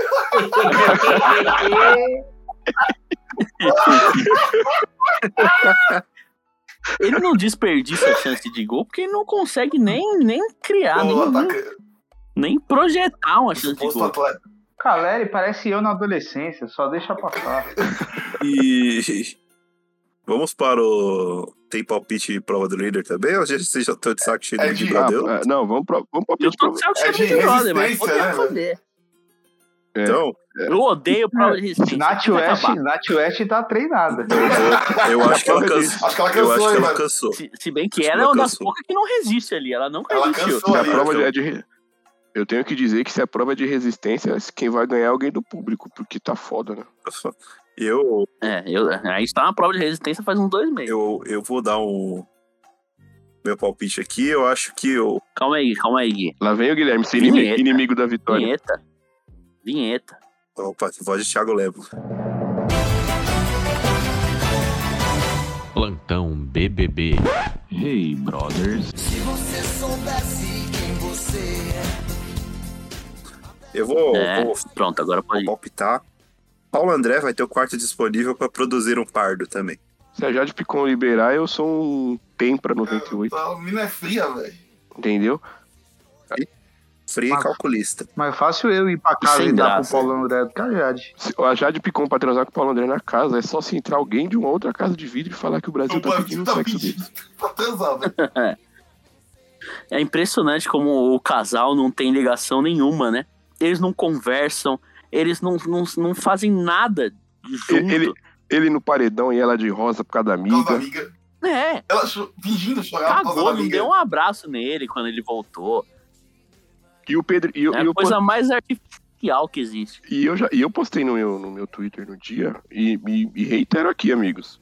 Ele não desperdiça a chance de gol porque ele não consegue nem, nem criar, nem, ataca- nem projetar uma chance de gol. Caleri parece eu na adolescência, só deixa passar. E vamos para o. Tem palpite de prova do líder também? Ou vocês já estão de saco cheio É de- Ah, Brother? ah, não, vamos, pro, vamos pra Eu tô de saco É cheio de de brother, mas vou né, fazer. É. Então, Eu odeio prova de resistência. Nath West, acabar. Nath West tá treinada. eu, vou- eu acho que ela cansou. Acho que ela Eu cansou, acho que ela cansou. Se, se bem que Acho ela que é uma ela das poucas que não resiste ali. Ela nunca Ela resistiu. cansou Se a ali. prova então. é de Eu tenho que dizer que se a prova é de resistência, quem vai ganhar é alguém do público, porque tá foda, né? Eu, É, eu, aí está uma prova de resistência faz uns dois meses. eu, eu vou dar um. Meu palpite aqui, eu acho que eu. Calma aí, calma aí, Gui. Lá vem o Guilherme, ser inimigo, Vinheta. inimigo da vitória. Vinheta. Vinheta. Opa, voz de Thiago Levo. Plantão BBB. Hey, brothers. Eu vou, É, vou pronto, agora pode ir. palpitar. Paulo André vai ter o quarto disponível para produzir um pardo também. Se a Jade Picon liberar, eu sou um Tempra 98, A mina é fria, velho. entendeu? Frio e Mas- calculista. Mais fácil eu ir pra casa Sem e dar graça. pro Paulo André do que a Jade. Se a Jade Picon pra transar com o Paulo André na casa, é só se entrar alguém de uma outra casa de vidro e falar que o Brasil O tá pedindo tá sexo pedindo dele. pra transar, velho. É impressionante como o casal não tem ligação nenhuma, né? Eles não conversam, eles não, não, não fazem nada junto. Ele, ele, no paredão e ela de rosa por causa da Por causa da amiga. amiga. É, Ela fingindo chorar por causa da cagou, não amiga. deu um abraço nele quando ele voltou. E o Pedro. E, eu- É e a eu, coisa mais artificial que existe. E eu, já, e eu postei no meu, no meu Twitter no dia e, e, e reitero aqui, amigos.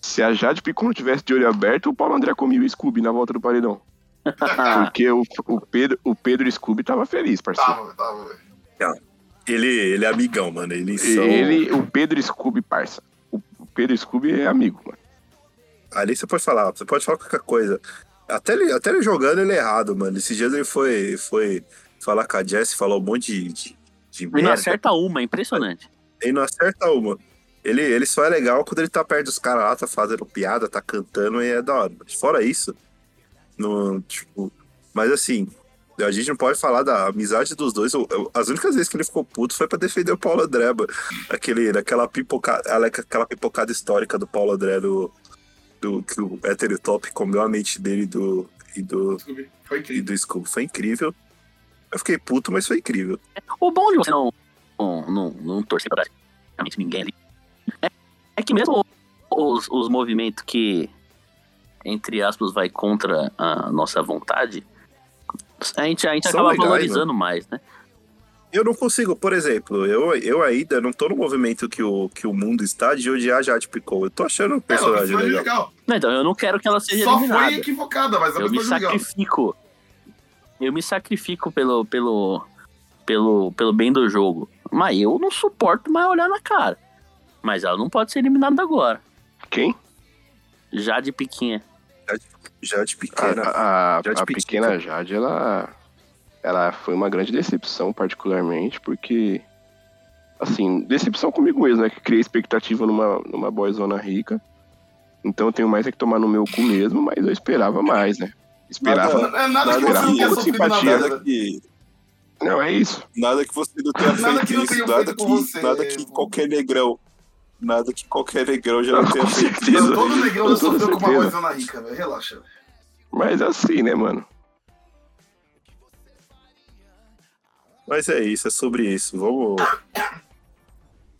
Se a Jade Picon tivesse de olho aberto, o Paulo André comia o Scooby na volta do paredão. Porque o, o, Pedro, o Pedro Scooby tava feliz, parceiro. Tava, tava, velho. Ele, ele é amigão, mano. Eles são. Ele, o Pedro Scooby, parça. O, Pedro Scooby é amigo, mano. Ali você pode falar, você pode falar qualquer coisa. Até ele, até ele jogando, ele é errado, mano. Esses dias ele foi, foi falar com a Jess, falou um monte de, de, de E não merda. acerta uma, é impressionante. Ele não acerta uma. Ele, ele só é legal quando ele tá perto dos caras lá, tá fazendo piada, tá cantando e é da hora. Mas Fora isso, não, tipo. Mas assim, a gente não pode falar da amizade dos dois. Eu- eu- as únicas vezes que ele ficou puto foi pra defender o Paulo André. Aquele, daquela pipocada, aquela pipocada histórica do Paulo André do, do que o hétero top comeu a mente dele do, e do, Scooby. Foi e incrível. do Scooby. Foi incrível. Eu fiquei puto, mas foi incrível. O bom de você não, não, não, não torcer pra praticamente ninguém ali é, é que mesmo os, os movimentos que, entre aspas, vai contra a nossa vontade, a gente, a gente São acaba legais, valorizando mais, né? Eu não consigo, por exemplo, eu, eu ainda não tô no movimento que o, que o mundo está de odiar a Jade Picou. Eu tô achando um É, personagem legal. legal. Não, então, eu não quero que ela seja Só eliminada. foi equivocada, mas eu me sacrifico. Eu me sacrifico pelo, pelo, pelo, pelo bem do jogo. Mas eu não suporto mais olhar na cara. Mas ela não pode ser eliminada agora. Quem? Já de piquinha. Jade A, Pequena. a- a- Jade a pequena Jade, ela, ela foi uma grande decepção, particularmente, porque, assim, decepção comigo mesmo, né? Que criei expectativa numa, numa boyzona rica. Então eu tenho mais é que tomar no meu cu mesmo, mas eu esperava mais, né? Esperava. É nada que Nada você não que- tenha simpatia. Nada que, Não, é isso. nada que você não tenha Nada feito que isso, nada que, nada que qualquer negrão. Nada que qualquer negrão já não tenha feito. Todo negrão já sofreu com uma certeza. boizona rica, velho. Relaxa. Mas assim, né, mano? Mas é isso, é sobre isso. Vamos.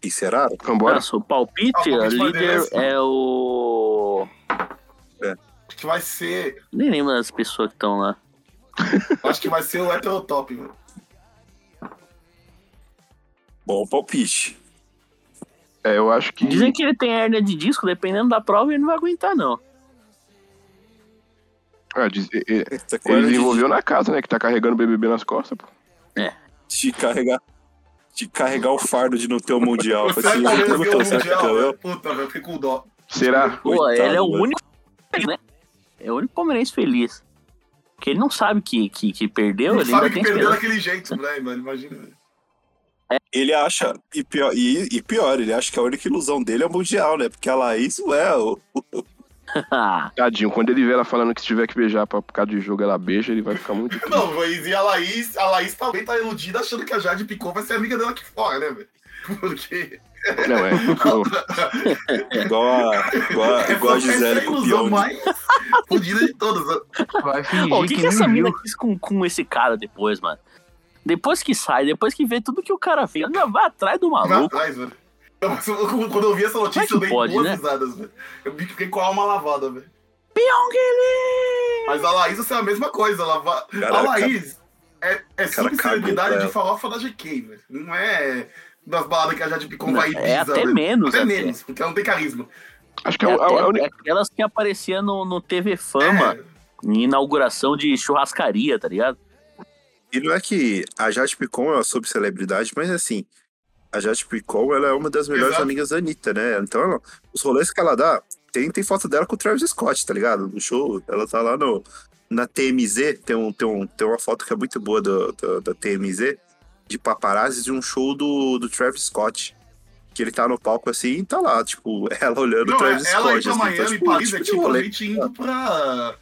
Encerrar? Vambora. Nossa, o palpite, Ah, o palpite líder desse. é o. Acho que vai ser. Nem lembro das pessoas que estão lá. Acho que vai ser o heterotop, velho. Bom palpite. É, eu acho que. Dizem que ele tem hérnia de disco, dependendo da prova, ele não vai aguentar, não. Ah, diz- e- e- Essa ele coisa de- desenvolveu na casa, né? Que tá carregando o BBB nas costas, pô. de carregar. De carregar o fardo de não ter o Mundial. Você Assim, é eu ganhou o tô certo, velho. Puta, velho, fiquei com dó. Será? Pô, Coitado, ele é o único né? É o único palmeirense feliz. Porque ele não sabe que, que, que perdeu, Não ele sabe ainda que tem perdeu daquele jeito, né, mano? Imagina. Ele acha, e pior, e, e pior, ele acha que a única ilusão dele é o Mundial, né? Porque a Laís não é. O, Tadinho, quando ele vê ela falando que se tiver que beijar pra, por causa de jogo, ela beija, ele vai ficar muito. Não, mas e a Laís, a Laís também tá iludida achando que a Jade Picon vai ser amiga dela aqui fora, né, velho? Porque. Não, é. igual a, igual a, igual a é Gisele a com o mais fodida de todas. né? Vai fingir Pô, o que, que não essa mina quis com, com esse cara depois, mano? Depois que sai, depois que vê tudo que o cara fez, ela vai atrás do Vai maluco. atrás, velho. Quando eu vi essa notícia, é eu dei pode, duas né? risadas, velho. Eu vi que fiquei com a alma lavada, velho. Pyongyi! Mas a Laís, assim, é a mesma coisa. Ela vai... a. Laís é, é subcelebridade pra de farofa da GK, velho. Não é das baladas que a Jade Picon vai e É pisa, até velho. menos. Até até. menos, porque ela não tem carisma. Acho que É é, a, até a, a única. aquelas que apareciam no, no TV Fama, É, em inauguração de churrascaria, tá ligado? E não é que a Jade Picon é uma subcelebridade, mas assim, a Jade Picon ela é uma das melhores Exato. amigas da Anitta, né? Então, ela- os rolês que ela dá, tem, tem foto dela com o Travis Scott, tá ligado? No show, ela tá lá no, na TMZ, tem, um, tem, um, tem uma foto que é muito boa do, do- da TMZ, de paparazzi de um show do, do Travis Scott. Que ele tá no palco assim e tá lá, tipo, ela olhando o Não, Travis ela Scott. pra assim, Miami e tipo, Paris tipo é tipo a rolê. indo pra,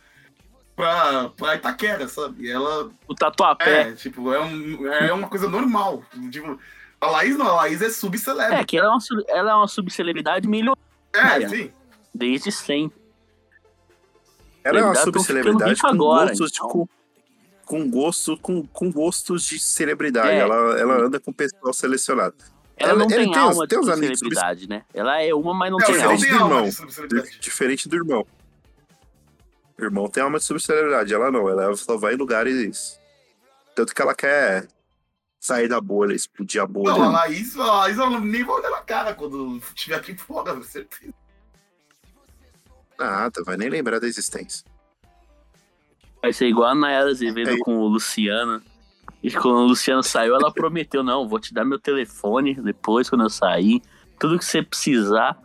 pra, pra Itaquera, sabe? Ela O tatuapé. é, tipo, é, um, é uma coisa normal. Tipo, a Laís não, a Laís é subcelebre. É, que ela é uma, ela é uma subcelebridade milionária, É, sim. desde sempre. Ela é uma Celebridade, subcelebridade com agora, gostos de, então. com, com gosto, com, com gostos de celebridade. É. Ela, ela anda com pessoal selecionado. Ela, Ela- não tem, tem alma de tem amigos subcelebridade, né? Ela é uma, mas não É, tem alma. Diferente do irmão. de subcelebridade. Diferente do irmão. O irmão tem alma de subcelebridade, ela não. Ela só vai em lugares. Tanto que ela quer sair da bolha, explodir a bolha. Não, a Laís, a Laís ela nem vai olhar na cara quando estiver aqui fora, com certeza. Nada, vai nem lembrar da existência. Vai ser igual a Nayara Azevedo É. com o Luciano. E quando o Luciano saiu, ela prometeu, não, vou te dar meu telefone depois, quando eu sair. Tudo que você precisar.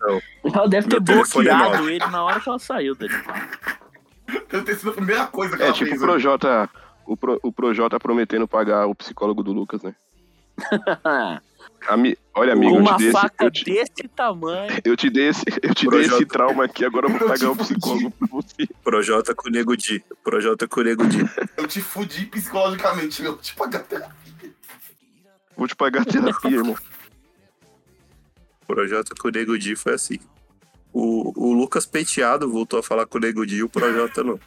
Não. Ela deve ter é bloqueado novo. ele na hora que ela saiu dele. Deve ter sido a primeira coisa que É ela tipo o fez. né? Projota. O, Pro, o Projota prometendo pagar o psicólogo do Lucas, né? Ami- Olha, amigo, Com eu uma te, dei esse, faca eu, te, desse tamanho. eu te dei esse, eu te dei esse Projota. trauma aqui, agora eu vou Eu pagar o fudi. psicólogo pra você. Projota com o Nego Di. Projota com o Nego Di. Eu te fudi psicologicamente, eu te pagar até. Vou te pagar a terapia, irmão. Projota com o Nego Di foi assim. O, o Lucas Penteado voltou a falar com o Nego Di e o Projota não.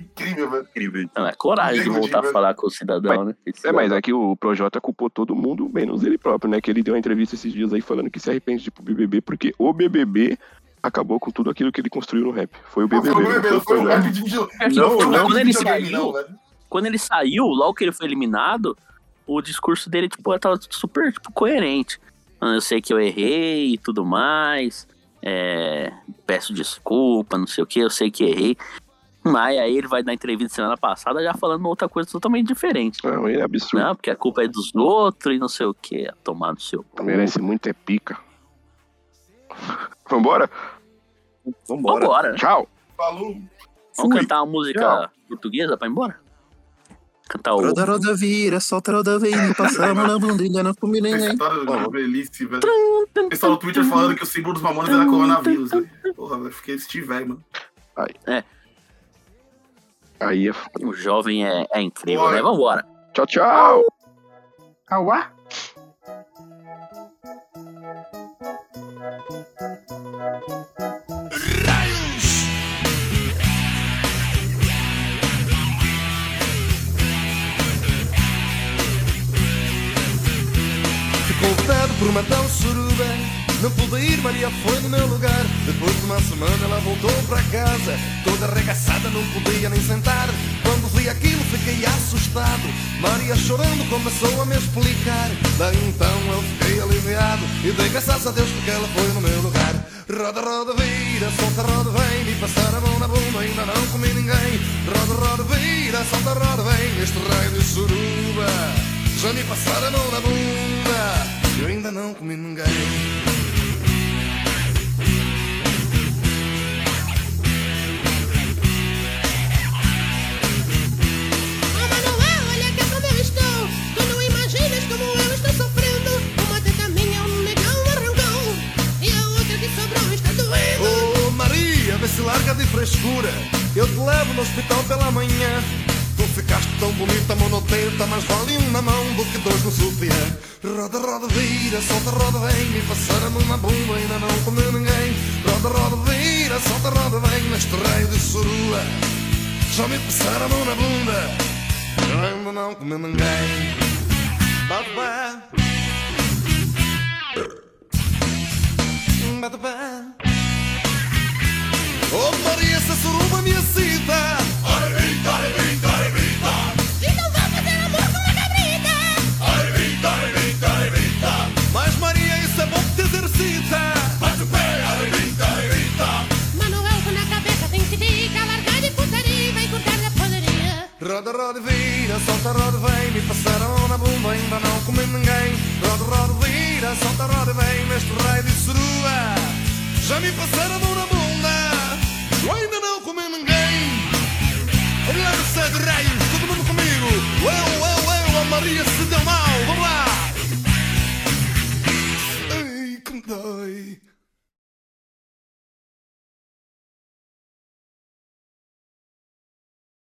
Incrível, velho. Incrível. Não, é coragem de Nego Di, voltar a falar com o cidadão, né? Esse É, mas aqui o Projota culpou todo mundo, menos ele próprio, né? Que ele deu uma entrevista esses dias aí falando que se arrepende de ir pro BBB, porque o BBB acabou com tudo aquilo que ele construiu no rap. Foi o BBB. foi o não foi não o foi Projota. rap de video- É que Não, foi não. Quando ele saiu, quando ele saiu, logo que ele foi eliminado, o discurso dele, tipo, tava super tipo, coerente. Eu sei que eu errei e tudo mais. é, peço desculpa, não sei o que, eu sei que errei. Mas aí ele vai dar entrevista semana passada já falando outra coisa totalmente diferente. Não, ele é absurdo. Não, porque a culpa é dos outros e não sei o que. Tomar no seu cu. Merece muito é pica. Vambora? Vambora. Vambora. Tchau. Falou. Vamos Fui. cantar uma música Tchau. portuguesa pra ir embora? Cantar o. Roda, roda, vira, solta, roda, vem, passamos na comi Essa ninguém. história Vamos. velhice, velho. O pessoal no Twitter falando que o símbolo dos mamonas era coronavírus, velho. Porra, velho, fiquei esse velho, mano. Aí é. O jovem é, é incrível, Bora. né? Vambora. Tchau, tchau. Auá! Suruba. Não pude ir, Maria foi no meu lugar. Depois de uma semana ela voltou para casa, toda arregaçada, não podia nem sentar. Quando vi aquilo fiquei assustado. Maria chorando começou a me explicar. Daí então eu fiquei aliviado e dei graças a Deus porque ela foi no meu lugar. Roda, roda, vira, solta, roda, vem Me passar a mão na bunda, ainda não comi ninguém Roda, roda, vira, solta, roda, vem Neste raio de suruba Já me passaram a mão na bunda Eu ainda não comi ninguém Oh, Manuel, olha cá como eu estou. Tu não imaginas como eu estou sofrendo. Uma teta minha, um negão arrancou. E a outra que sobrou está doendo. Oh Maria, vê se larga de frescura Eu te levo no hospital pela manhã Tu ficaste tão bonita, monotenta Mas vale um na mão do que dois no sutiã Roda, roda, vira, solta, roda, vem. Me passaram numa bunda, ainda não comeu ninguém. Roda, roda, vira, solta, roda, vem. Neste raio de surua Já me passaram a mão na bunda. Ainda não comi ninguém. Bate pé. Bate pé. Oh Maria, essa suruba me excita solta, roda, vem Me passaram na bunda, ainda não comi ninguém. Roda, roda, vira, solta, roda, vem Neste rei de surua Já me passaram na bunda Eu ainda não comi ninguém. Lança de reis, todo mundo comigo. Eu, eu, eu, a Maria se deu mal Vamos lá. Ai, que me dói.